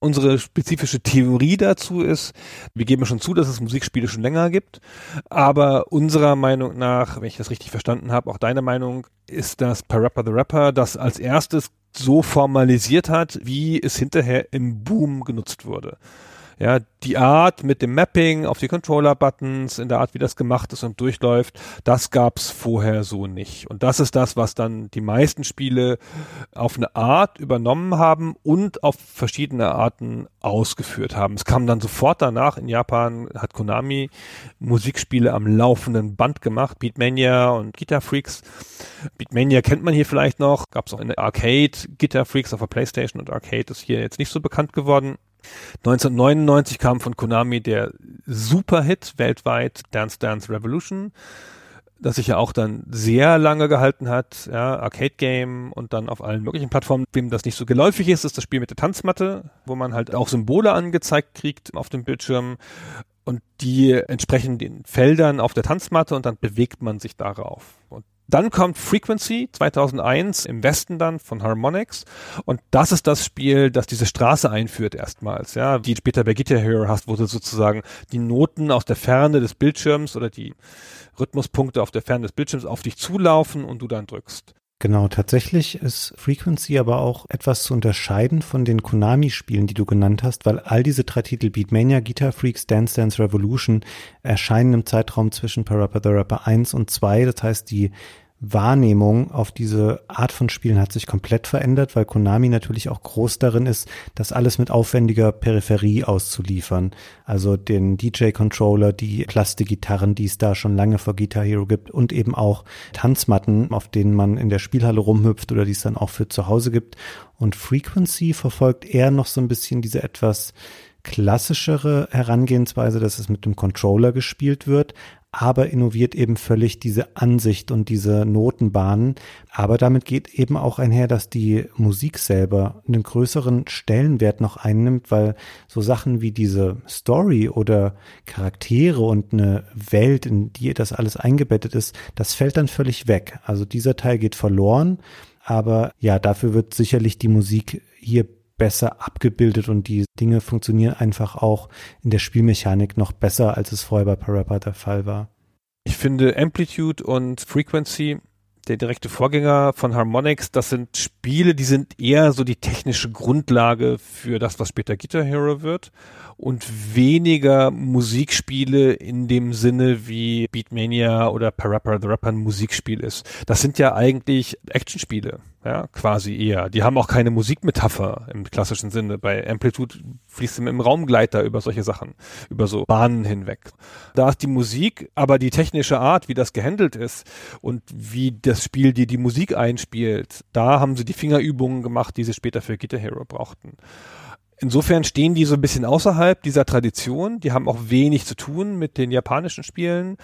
Unsere spezifische Theorie dazu ist, wir geben schon zu, dass es Musikspiele schon länger gibt, aber unserer Meinung nach, wenn ich das richtig verstanden habe, auch deine Meinung, ist, dass Parappa the Rapper das als erstes so formalisiert hat, wie es hinterher im Boom genutzt wurde. Ja, die Art mit dem Mapping auf die Controller-Buttons, in der Art, wie das gemacht ist und durchläuft, das gab's vorher so nicht. Und das ist das, was dann die meisten Spiele auf eine Art übernommen haben und auf verschiedene Arten ausgeführt haben. Es kam dann sofort danach in Japan, hat Konami Musikspiele am laufenden Band gemacht, Beatmania und Guitar Freaks. Beatmania kennt man hier vielleicht noch, gab's auch in der Arcade, Guitar Freaks auf der Playstation und Arcade ist hier jetzt nicht so bekannt geworden. 1999 kam von Konami der Superhit weltweit Dance Dance Revolution, das sich ja auch dann sehr lange gehalten hat, ja, Arcade Game und dann auf allen möglichen Plattformen. Wem das nicht so geläufig ist, ist das Spiel mit der Tanzmatte, wo man halt auch Symbole angezeigt kriegt auf dem Bildschirm und die entsprechen den Feldern auf der Tanzmatte und dann bewegt man sich darauf. Und Dann kommt Frequency 2001 im Westen dann von Harmonix und das ist das Spiel, das diese Straße einführt erstmals, ja, die später bei Guitar Hero hast, wo du sozusagen die Noten aus der Ferne des Bildschirms oder die Rhythmuspunkte auf der Ferne des Bildschirms auf dich zulaufen und du dann drückst. Genau, tatsächlich ist Frequency aber auch etwas zu unterscheiden von den Konami-Spielen, die du genannt hast, weil all diese drei Titel, Beatmania, Guitar Freaks, Dance Dance Revolution, erscheinen im Zeitraum zwischen Parappa the Rapper 1 und 2. Das heißt, die Wahrnehmung auf diese Art von Spielen hat sich komplett verändert, weil Konami natürlich auch groß darin ist, das alles mit aufwendiger Peripherie auszuliefern. Also den DJ-Controller, die Plastikgitarren, die es da schon lange vor Guitar Hero gibt und eben auch Tanzmatten, auf denen man in der Spielhalle rumhüpft oder die es dann auch für zu Hause gibt. Und Frequency verfolgt eher noch so ein bisschen diese etwas klassischere Herangehensweise, dass es mit dem Controller gespielt wird, aber innoviert eben völlig diese Ansicht und diese Notenbahnen. Aber damit geht eben auch einher, dass die Musik selber einen größeren Stellenwert noch einnimmt, weil so Sachen wie diese Story oder Charaktere und eine Welt, in die das alles eingebettet ist, das fällt dann völlig weg. Also dieser Teil geht verloren. Aber ja, dafür wird sicherlich die Musik hier besser abgebildet und die Dinge funktionieren einfach auch in der Spielmechanik noch besser, als es vorher bei Parappa der Fall war. Ich finde Amplitude und Frequency, der direkte Vorgänger von Harmonix, das sind Spiele, die sind eher so die technische Grundlage für das, was später Guitar Hero wird und weniger Musikspiele in dem Sinne wie Beatmania oder Parappa the Rapper ein Musikspiel ist. Das sind ja eigentlich Actionspiele, ja, quasi eher. Die haben auch keine Musikmetapher im klassischen Sinne. Bei Amplitude fließt im Raumgleiter über solche Sachen, über so Bahnen hinweg. Da ist die Musik, aber die technische Art, wie das gehandelt ist und wie das Spiel dir die Musik einspielt, da haben sie die Fingerübungen gemacht, die sie später für Guitar Hero brauchten. Insofern stehen die so ein bisschen außerhalb dieser Tradition. Die haben auch wenig zu tun mit den japanischen Spielen.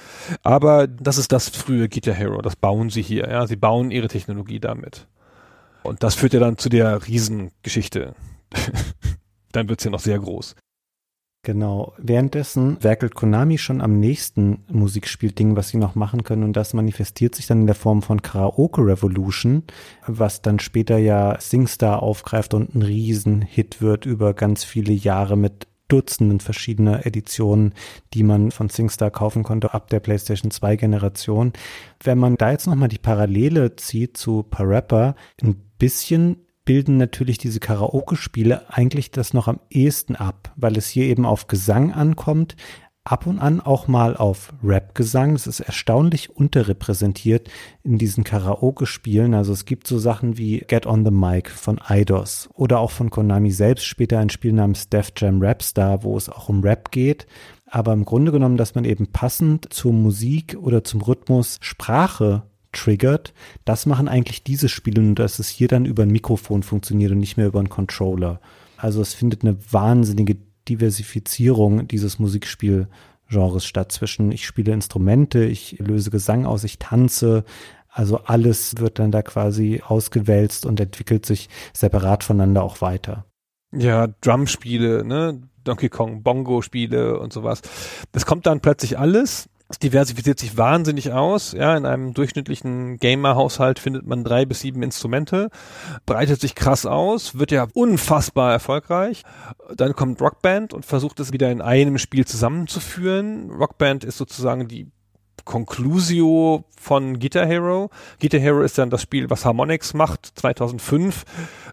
Aber das ist das frühe Guitar Hero. Das bauen sie hier. Ja, sie bauen ihre Technologie damit. Und das führt ja dann zu der Riesengeschichte. dann wird's ja noch sehr groß. Genau. Währenddessen werkelt Konami schon am nächsten Musikspielding, was sie noch machen können. Und das manifestiert sich dann in der Form von Karaoke Revolution, was dann später ja SingStar aufgreift und ein Riesenhit wird über ganz viele Jahre mit Dutzenden verschiedener Editionen, die man von SingStar kaufen konnte ab der PlayStation 2 Generation. Wenn man da jetzt nochmal die Parallele zieht zu Parappa, ein bisschen bilden natürlich diese Karaoke-Spiele eigentlich das noch am ehesten ab, weil es hier eben auf Gesang ankommt, ab und an auch mal auf Rap-Gesang. Es ist erstaunlich unterrepräsentiert in diesen Karaoke-Spielen. Also es gibt so Sachen wie Get on the Mic von Eidos oder auch von Konami selbst später ein Spiel namens Def Jam Rapstar, wo es auch um Rap geht. Aber im Grunde genommen, dass man eben passend zur Musik oder zum Rhythmus Sprache triggert. Das machen eigentlich diese Spiele, nur dass es hier dann über ein Mikrofon funktioniert und nicht mehr über einen Controller. Also es findet eine wahnsinnige Diversifizierung dieses Musikspielgenres statt zwischen ich spiele Instrumente, ich löse Gesang aus, ich tanze. Also alles wird dann da quasi ausgewälzt und entwickelt sich separat voneinander auch weiter. Ja, Drumspiele, ne? Donkey Kong Bongo-Spiele und sowas. Das kommt dann plötzlich alles es diversifiziert sich wahnsinnig aus. Ja, in einem durchschnittlichen Gamer-Haushalt findet man drei bis sieben Instrumente, breitet sich krass aus, wird ja unfassbar erfolgreich. Dann kommt Rockband und versucht es wieder in einem Spiel zusammenzuführen. Rockband ist sozusagen die Conclusio von Guitar Hero. Guitar Hero ist dann das Spiel, was Harmonix macht, 2005.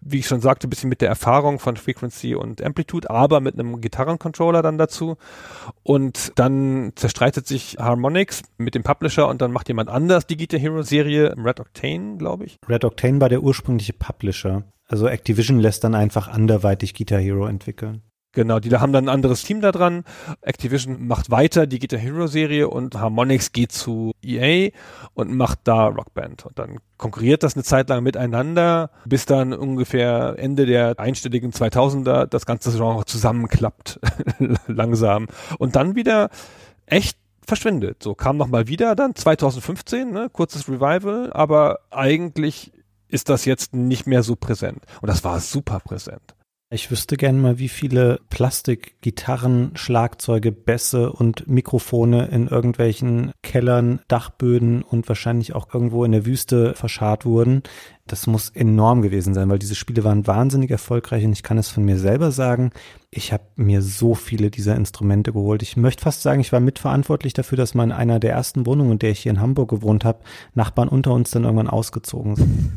Wie ich schon sagte, ein bisschen mit der Erfahrung von Frequency und Amplitude, aber mit einem Gitarrencontroller dann dazu. Und dann zerstreitet sich Harmonix mit dem Publisher und dann macht jemand anders die Guitar Hero Serie, Red Octane, glaube ich. Red Octane war der ursprüngliche Publisher. Also Activision lässt dann einfach anderweitig Guitar Hero entwickeln. Genau, die haben dann ein anderes Team da dran. Activision macht weiter die Guitar Hero Serie und Harmonix geht zu EA und macht da Rockband. Und dann konkurriert das eine Zeit lang miteinander, bis dann ungefähr Ende der einstelligen 2000er das ganze Genre zusammenklappt, langsam. Und dann wieder echt verschwindet. So kam noch mal wieder dann 2015, ne, kurzes Revival, aber eigentlich ist das jetzt nicht mehr so präsent. Und das war super präsent. Ich wüsste gerne mal, wie viele Plastikgitarren, Schlagzeuge, Bässe und Mikrofone in irgendwelchen Kellern, Dachböden und wahrscheinlich auch irgendwo in der Wüste verscharrt wurden. Das muss enorm gewesen sein, weil diese Spiele waren wahnsinnig erfolgreich und ich kann es von mir selber sagen. Ich habe mir so viele dieser Instrumente geholt. Ich möchte fast sagen, ich war mitverantwortlich dafür, dass mal in einer der ersten Wohnungen, in der ich hier in Hamburg gewohnt habe, Nachbarn unter uns dann irgendwann ausgezogen sind.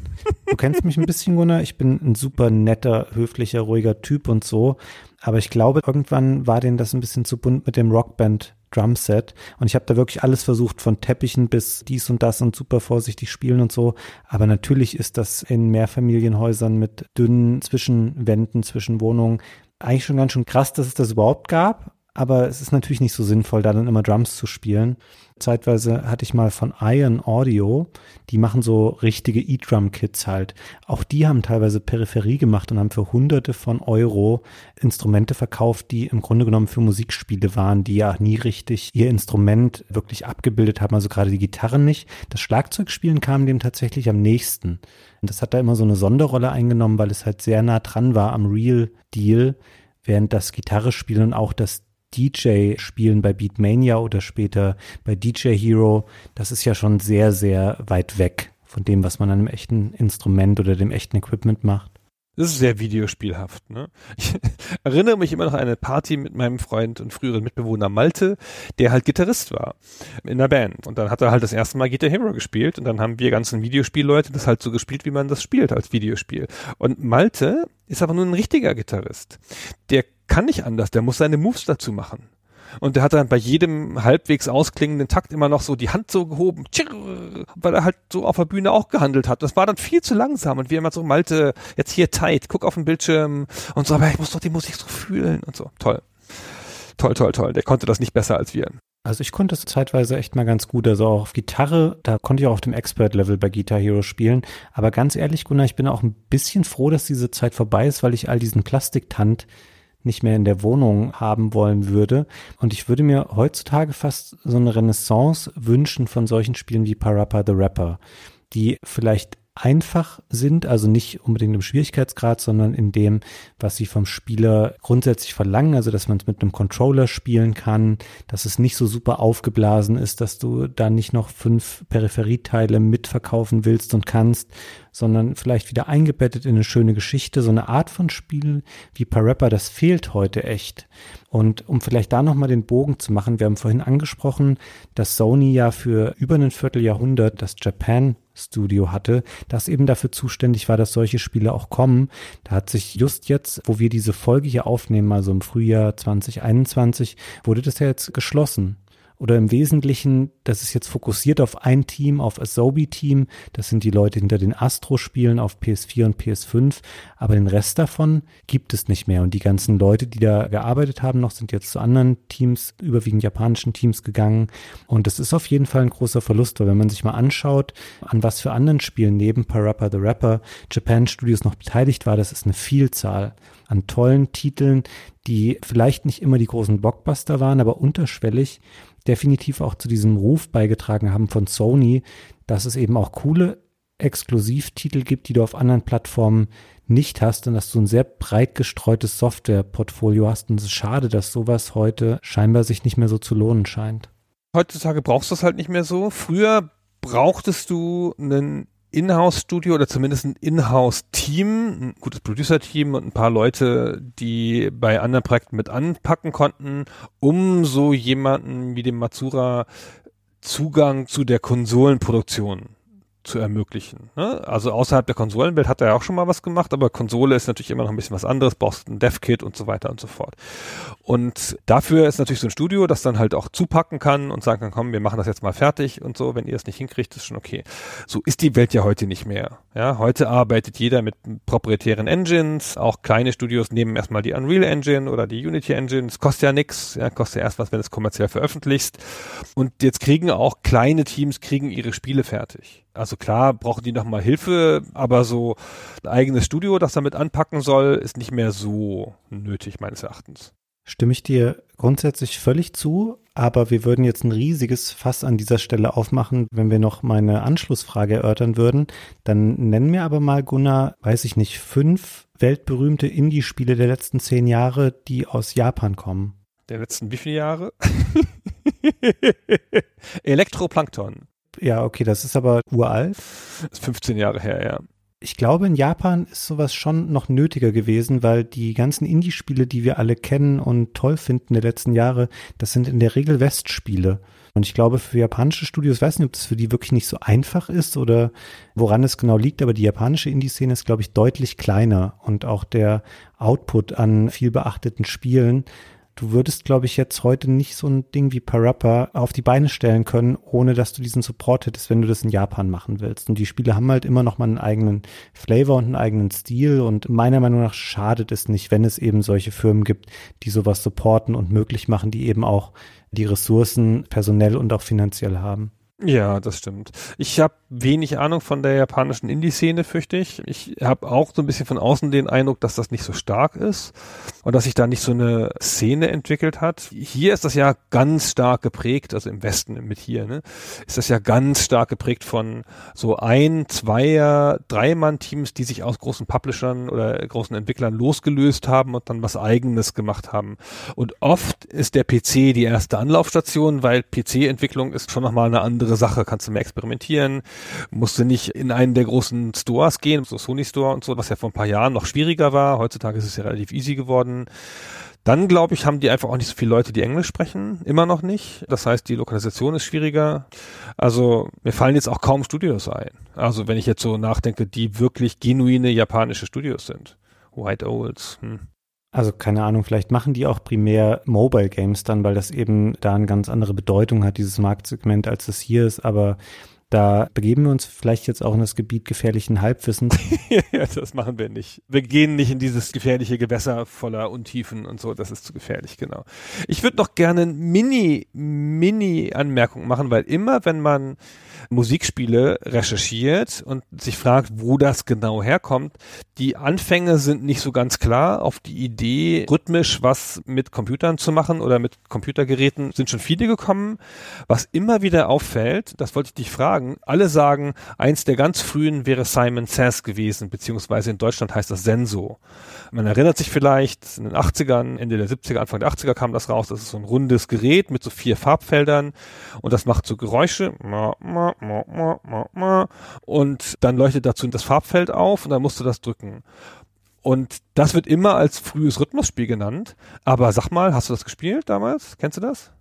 Du kennst mich ein bisschen, Gunnar. Ich bin ein super netter, höflicher, ruhiger Typ und so. Aber ich glaube, irgendwann war denen das ein bisschen zu bunt mit dem Rockband Drumset. Und ich habe da wirklich alles versucht, von Teppichen bis dies und das und super vorsichtig spielen und so. Aber natürlich ist das in Mehrfamilienhäusern mit dünnen Zwischenwänden zwischen Wohnungen eigentlich schon ganz schön krass, dass es das überhaupt gab. Aber es ist natürlich nicht so sinnvoll, da dann immer Drums zu spielen. Zeitweise hatte ich mal von Iron Audio, die machen so richtige E-Drum-Kits halt. Auch die haben teilweise Peripherie gemacht und haben für hunderte von Euro Instrumente verkauft, die im Grunde genommen für Musikspiele waren, die ja nie richtig ihr Instrument wirklich abgebildet haben, also gerade die Gitarren nicht. Das Schlagzeugspielen kam dem tatsächlich am nächsten. Und das hat da immer so eine Sonderrolle eingenommen, weil es halt sehr nah dran war am Real Deal, während das Gitarre spielen und auch das DJ-Spielen bei Beatmania oder später bei DJ Hero, das ist ja schon sehr, sehr weit weg von dem, was man an einem echten Instrument oder dem echten Equipment macht. Das ist sehr videospielhaft. Ne? Ich erinnere mich immer noch an eine Party mit meinem Freund und früheren Mitbewohner Malte, der halt Gitarrist war in der Band. Und dann hat er halt das erste Mal Guitar Hero gespielt und dann haben wir ganzen Videospielleute das halt so gespielt, wie man das spielt als Videospiel. Und Malte ist aber nur ein richtiger Gitarrist. Der kann nicht anders, der muss seine Moves dazu machen. Und der hat dann bei jedem halbwegs ausklingenden Takt immer noch so die Hand so gehoben, weil er halt so auf der Bühne auch gehandelt hat. Das war dann viel zu langsam und wir immer so, Malte, jetzt hier tight, guck auf den Bildschirm und so, aber ich muss doch die Musik so fühlen und so. Toll. Toll, toll, toll. Der konnte das nicht besser als wir. Also ich konnte es zeitweise echt mal ganz gut. Also auch auf Gitarre, da konnte ich auch auf dem Expert-Level bei Guitar Hero spielen. Aber ganz ehrlich, Gunnar, ich bin auch ein bisschen froh, dass diese Zeit vorbei ist, weil ich all diesen Plastiktand nicht mehr in der Wohnung haben wollen würde. Und ich würde mir heutzutage fast so eine Renaissance wünschen von solchen Spielen wie Parappa the Rapper, die vielleicht einfach sind, also nicht unbedingt im Schwierigkeitsgrad, sondern in dem, was sie vom Spieler grundsätzlich verlangen, also dass man es mit einem Controller spielen kann, dass es nicht so super aufgeblasen ist, dass du da nicht noch fünf Peripherieteile mitverkaufen willst und kannst, sondern vielleicht wieder eingebettet in eine schöne Geschichte, so eine Art von Spiel wie Parappa, das fehlt heute echt. Und um vielleicht da nochmal den Bogen zu machen, wir haben vorhin angesprochen, dass Sony ja für über ein Vierteljahrhundert das Japan Studio hatte, das eben dafür zuständig war, dass solche Spiele auch kommen. Da hat sich just jetzt, wo wir diese Folge hier aufnehmen, also im Frühjahr 2021, wurde das ja jetzt geschlossen oder im Wesentlichen, das ist jetzt fokussiert auf ein Team, auf Asobi-Team. Das sind die Leute hinter den Astro-Spielen auf PS4 und PS5. Aber den Rest davon gibt es nicht mehr. Und die ganzen Leute, die da gearbeitet haben, noch sind jetzt zu anderen Teams, überwiegend japanischen Teams gegangen. Und das ist auf jeden Fall ein großer Verlust, weil wenn man sich mal anschaut, an was für anderen Spielen neben Parappa the Rapper Japan Studios noch beteiligt war, das ist eine Vielzahl an tollen Titeln, die vielleicht nicht immer die großen Blockbuster waren, aber unterschwellig definitiv auch zu diesem Ruf beigetragen haben von Sony, dass es eben auch coole Exklusivtitel gibt, die du auf anderen Plattformen nicht hast und dass du ein sehr breit gestreutes Softwareportfolio hast. Und es ist schade, dass sowas heute scheinbar sich nicht mehr so zu lohnen scheint. Heutzutage brauchst du es halt nicht mehr so. Früher brauchtest du einen Inhouse-Studio oder zumindest ein Inhouse-Team, ein gutes Producer-Team und ein paar Leute, die bei anderen Projekten mit anpacken konnten, um so jemanden wie dem Matsura Zugang zu der Konsolenproduktion zu ermöglichen. Ne? Also außerhalb der Konsolenwelt hat er ja auch schon mal was gemacht, aber Konsole ist natürlich immer noch ein bisschen was anderes, brauchst ein Dev-Kit und so weiter und so fort. Und dafür ist natürlich so ein Studio, das dann halt auch zupacken kann und sagen kann, komm, wir machen das jetzt mal fertig und so, wenn ihr es nicht hinkriegt, ist schon okay. So ist die Welt ja heute nicht mehr. Ja, heute arbeitet jeder mit proprietären Engines, auch kleine Studios nehmen erstmal die Unreal Engine oder die Unity Engine, das kostet ja nichts, ja, kostet ja erst was, wenn du es kommerziell veröffentlichst. Und jetzt kriegen auch kleine Teams kriegen ihre Spiele fertig. Also klar brauchen die nochmal Hilfe, aber so ein eigenes Studio, das damit anpacken soll, ist nicht mehr so nötig meines Erachtens. Stimme ich dir grundsätzlich völlig zu, aber wir würden jetzt ein riesiges Fass an dieser Stelle aufmachen, wenn wir noch meine Anschlussfrage erörtern würden. Dann nennen mir aber mal, Gunnar, weiß ich nicht, fünf weltberühmte Indie-Spiele der letzten zehn Jahre, die aus Japan kommen. Der letzten wie viele Jahre? Elektroplankton. Ja, okay, das ist aber uralt. Ist 15 Jahre her, ja. Ich glaube, in Japan ist sowas schon noch nötiger gewesen, weil die ganzen Indie-Spiele, die wir alle kennen und toll finden der letzten Jahre, das sind in der Regel Westspiele. Und ich glaube, für japanische Studios, weiß nicht, ob das für die wirklich nicht so einfach ist oder woran es genau liegt, aber die japanische Indie-Szene ist, glaube ich, deutlich kleiner und auch der Output an viel beachteten Spielen Du würdest, glaube ich, jetzt heute nicht so ein Ding wie Parappa auf die Beine stellen können, ohne dass du diesen Support hättest, wenn du das in Japan machen willst. Und die Spiele haben halt immer noch mal einen eigenen Flavor und einen eigenen Stil. Und meiner Meinung nach schadet es nicht, wenn es eben solche Firmen gibt, die sowas supporten und möglich machen, die eben auch die Ressourcen personell und auch finanziell haben. Ja, das stimmt. Ich habe wenig Ahnung von der japanischen Indie-Szene, fürchte ich. Ich habe auch so ein bisschen von außen den Eindruck, dass das nicht so stark ist und dass sich da nicht so eine Szene entwickelt hat. Hier ist das ja ganz stark geprägt, also im Westen mit hier, ne, ist das ja ganz stark geprägt von so ein, zweier, Dreimann-Teams, die sich aus großen Publishern oder großen Entwicklern losgelöst haben und dann was Eigenes gemacht haben. Und oft ist der PC die erste Anlaufstation, weil PC-Entwicklung ist schon nochmal eine andere Sache. Kannst du mehr experimentieren, musst du nicht in einen der großen Stores gehen, so Sony Store und so, was ja vor ein paar Jahren noch schwieriger war. Heutzutage ist es ja relativ easy geworden. Dann, glaube ich, haben die einfach auch nicht so viele Leute, die Englisch sprechen. Immer noch nicht. Das heißt, die Lokalisation ist schwieriger. Also, mir fallen jetzt auch kaum Studios ein. Also, wenn ich jetzt so nachdenke, die wirklich genuine japanische Studios sind. White Owls. Hm. Also keine Ahnung, vielleicht machen die auch primär Mobile Games dann, weil das eben da eine ganz andere Bedeutung hat, dieses Marktsegment, als es hier ist. Aber da begeben wir uns vielleicht jetzt auch in das Gebiet gefährlichen Halbwissens. ja, das machen wir nicht. Wir gehen nicht in dieses gefährliche Gewässer voller Untiefen und so. Das ist zu gefährlich, genau. Ich würde noch gerne Mini, Mini-Anmerkung machen, weil immer, wenn man Musikspiele recherchiert und sich fragt, wo das genau herkommt. Die Anfänge sind nicht so ganz klar. Auf die Idee, rhythmisch was mit Computern zu machen oder mit Computergeräten sind schon viele gekommen. Was immer wieder auffällt, das wollte ich dich fragen, alle sagen, eins der ganz frühen wäre Simon Says gewesen, beziehungsweise in Deutschland heißt das Senso. Man erinnert sich vielleicht, in den 80ern, Ende der 70er, Anfang der 80er kam das raus, das ist so ein rundes Gerät mit so vier Farbfeldern und das macht so Geräusche. Und dann leuchtet dazu das Farbfeld auf und dann musst du das drücken. Und das wird immer als frühes Rhythmusspiel genannt. Aber sag mal, hast du das gespielt damals? Kennst du das?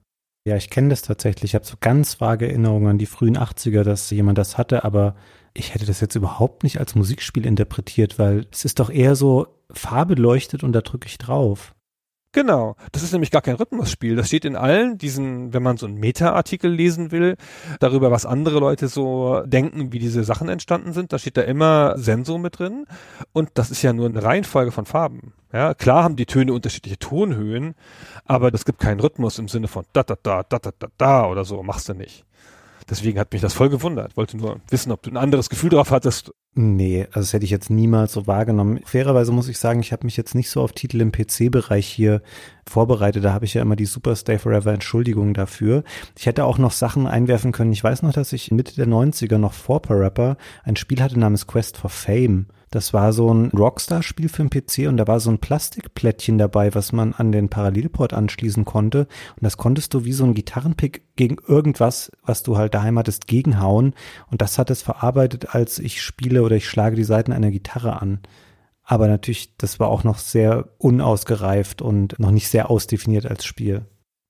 Ja, ich kenne das tatsächlich. Ich habe so ganz vage Erinnerungen an die frühen 80er, dass jemand das hatte, aber ich hätte das jetzt überhaupt nicht als Musikspiel interpretiert, weil es ist doch eher so Farbe leuchtet und da drücke ich drauf. Genau. Das ist nämlich gar kein Rhythmusspiel. Das steht in allen diesen, wenn man so einen Meta-Artikel lesen will, darüber, was andere Leute so denken, wie diese Sachen entstanden sind. Da steht da immer Sensor mit drin. Und das ist ja nur eine Reihenfolge von Farben. Ja, klar haben die Töne unterschiedliche Tonhöhen, aber es gibt keinen Rhythmus im Sinne von da, da, da, da, da, da, da oder so. Machst du nicht. Deswegen hat mich das voll gewundert. Wollte nur wissen, ob du ein anderes Gefühl drauf hattest. Nee, also das hätte ich jetzt niemals so wahrgenommen. Fairerweise muss ich sagen, ich habe mich jetzt nicht so auf Titel im PC-Bereich hier vorbereitet. Da habe ich ja immer die Super Stay Forever Entschuldigung dafür. Ich hätte auch noch Sachen einwerfen können. Ich weiß noch, dass ich Mitte der 90er noch vor Parappa ein Spiel hatte namens Quest for Fame. Das war so ein Rockstar-Spiel für den PC und da war so ein Plastikplättchen dabei, was man an den Parallelport anschließen konnte. Und das konntest du wie so ein Gitarrenpick gegen irgendwas, was du halt daheim hattest, gegenhauen. Und das hat es verarbeitet, als ich spiele oder ich schlage die Seiten einer Gitarre an. Aber natürlich, das war auch noch sehr unausgereift und noch nicht sehr ausdefiniert als Spiel.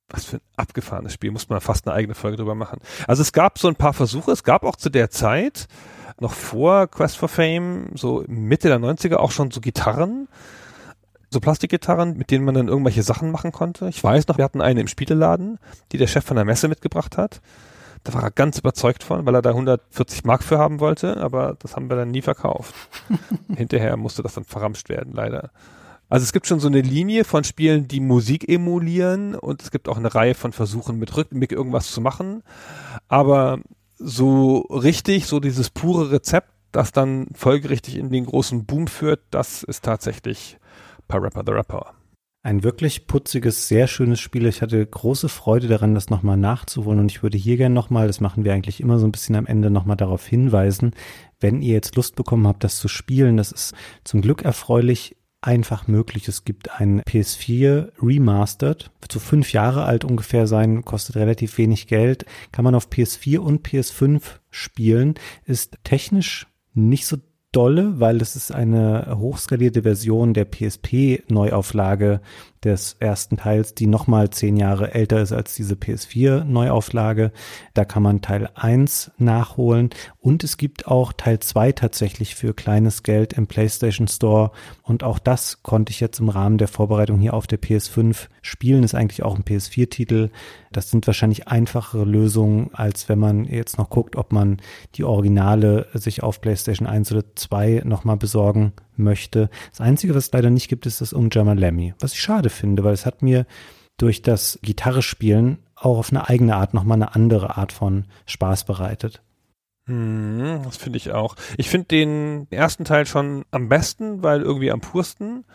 Was für ein abgefahrenes Spiel, muss man fast eine eigene Folge drüber machen. Also es gab so ein paar Versuche, es gab auch zu der Zeit, noch vor Quest for Fame, so Mitte der 90er auch schon so Gitarren, so Plastikgitarren, mit denen man dann irgendwelche Sachen machen konnte. Ich weiß noch, wir hatten eine im Spieleladen, die der Chef von der Messe mitgebracht hat. Da war er ganz überzeugt von, weil er da 140 Mark für haben wollte, aber das haben wir dann nie verkauft. Hinterher musste das dann verramscht werden, leider. Also es gibt schon so eine Linie von Spielen, die Musik emulieren und es gibt auch eine Reihe von Versuchen mit Rhythmik irgendwas zu machen. Aber so richtig, so dieses pure Rezept, das dann folgerichtig in den großen Boom führt, das ist tatsächlich Parappa the Rapper. Ein wirklich putziges, sehr schönes Spiel. Ich hatte große Freude daran, das nochmal nachzuholen. Und ich würde hier gerne nochmal, das machen wir eigentlich immer so ein bisschen am Ende, nochmal darauf hinweisen, wenn ihr jetzt Lust bekommen habt, das zu spielen, das ist zum Glück erfreulich einfach möglich. Es gibt ein PS4 Remastered, wird so fünf Jahre alt ungefähr sein, kostet relativ wenig Geld, kann man auf PS4 und PS5 spielen, ist technisch nicht so dolle, weil es ist eine hochskalierte Version der PSP-Neuauflage des ersten Teils, die nochmal zehn Jahre älter ist als diese PS4-Neuauflage. Da kann man Teil 1 nachholen und es gibt auch Teil 2 tatsächlich für kleines Geld im PlayStation Store und auch das konnte ich jetzt im Rahmen der Vorbereitung hier auf der PS5 spielen. Ist eigentlich auch ein PS4-Titel. Das sind wahrscheinlich einfachere Lösungen, als wenn man jetzt noch guckt, ob man die Originale sich auf PlayStation 1 oder 2 nochmal besorgen möchte. Das Einzige, was es leider nicht gibt, ist das Umjama Lemmy, was ich schade finde, weil es hat mir durch das Gitarre spielen auch auf eine eigene Art nochmal eine andere Art von Spaß bereitet. Hm, das finde ich auch. Ich finde den ersten Teil schon am besten, weil irgendwie am pursten.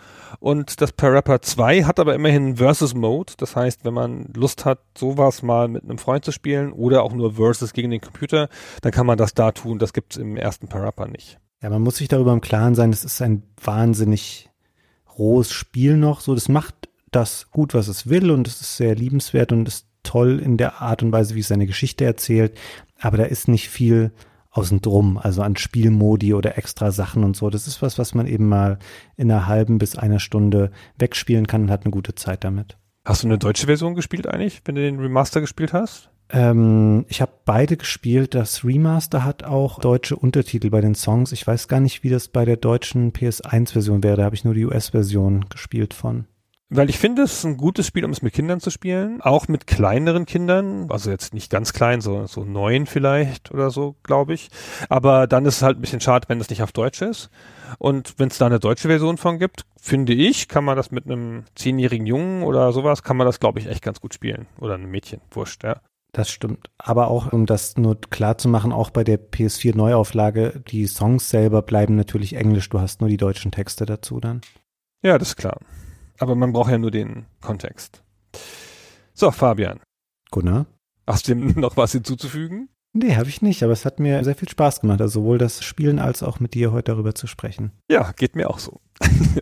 Und das Parappa 2 hat aber immerhin Versus Mode. Das heißt, wenn man Lust hat, sowas mal mit einem Freund zu spielen oder auch nur Versus gegen den Computer, dann kann man das da tun. Das gibt's im ersten Parappa nicht. Ja, man muss sich darüber im Klaren sein, das ist ein wahnsinnig rohes Spiel noch. So, das macht das gut, was es will und es ist sehr liebenswert und ist toll in der Art und Weise, wie es seine Geschichte erzählt. Aber da ist nicht viel außen drum, also an Spielmodi oder extra Sachen und so. Das ist was, was man eben mal in einer halben bis einer Stunde wegspielen kann und hat eine gute Zeit damit. Hast du eine deutsche Version gespielt eigentlich, wenn du den Remaster gespielt hast? Ähm, ich habe beide gespielt. Das Remaster hat auch deutsche Untertitel bei den Songs. Ich weiß gar nicht, wie das bei der deutschen PS1-Version wäre. Da habe ich nur die US-Version gespielt von. Weil ich finde, es ist ein gutes Spiel, um es mit Kindern zu spielen. Auch mit kleineren Kindern. Also jetzt nicht ganz klein, so, so neun vielleicht oder so, glaube ich. Aber dann ist es halt ein bisschen schade, wenn es nicht auf Deutsch ist. Und wenn es da eine deutsche Version von gibt, finde ich, kann man das mit einem zehnjährigen Jungen oder sowas, kann man das, glaube ich, echt ganz gut spielen. Oder einem Mädchen, wurscht, ja. Das stimmt. Aber auch, um das nur klar zu machen, auch bei der PS4 Neuauflage, die Songs selber bleiben natürlich englisch. Du hast nur die deutschen Texte dazu dann. Ja, das ist klar. Aber man braucht ja nur den Kontext. So, Fabian. Gunnar? Hast du dem noch was hinzuzufügen? Nee, habe ich nicht, aber es hat mir sehr viel Spaß gemacht, also sowohl das Spielen als auch mit dir heute darüber zu sprechen. Ja, geht mir auch so.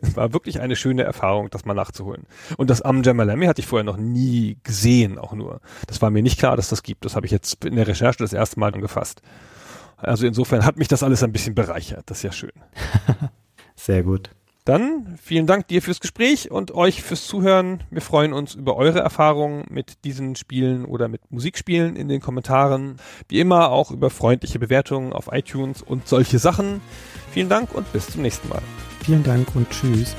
es war wirklich eine schöne Erfahrung, das mal nachzuholen. Und das Am Jamalami hatte ich vorher noch nie gesehen, auch nur. Das war mir nicht klar, dass das gibt. Das habe ich jetzt in der Recherche das erste Mal angefasst. Also insofern hat mich das alles ein bisschen bereichert. Das ist ja schön. Sehr gut. Dann vielen Dank dir fürs Gespräch und euch fürs Zuhören. Wir freuen uns über eure Erfahrungen mit diesen Spielen oder mit Musikspielen in den Kommentaren. Wie immer auch über freundliche Bewertungen auf iTunes und solche Sachen. Vielen Dank und bis zum nächsten Mal. Vielen Dank und tschüss.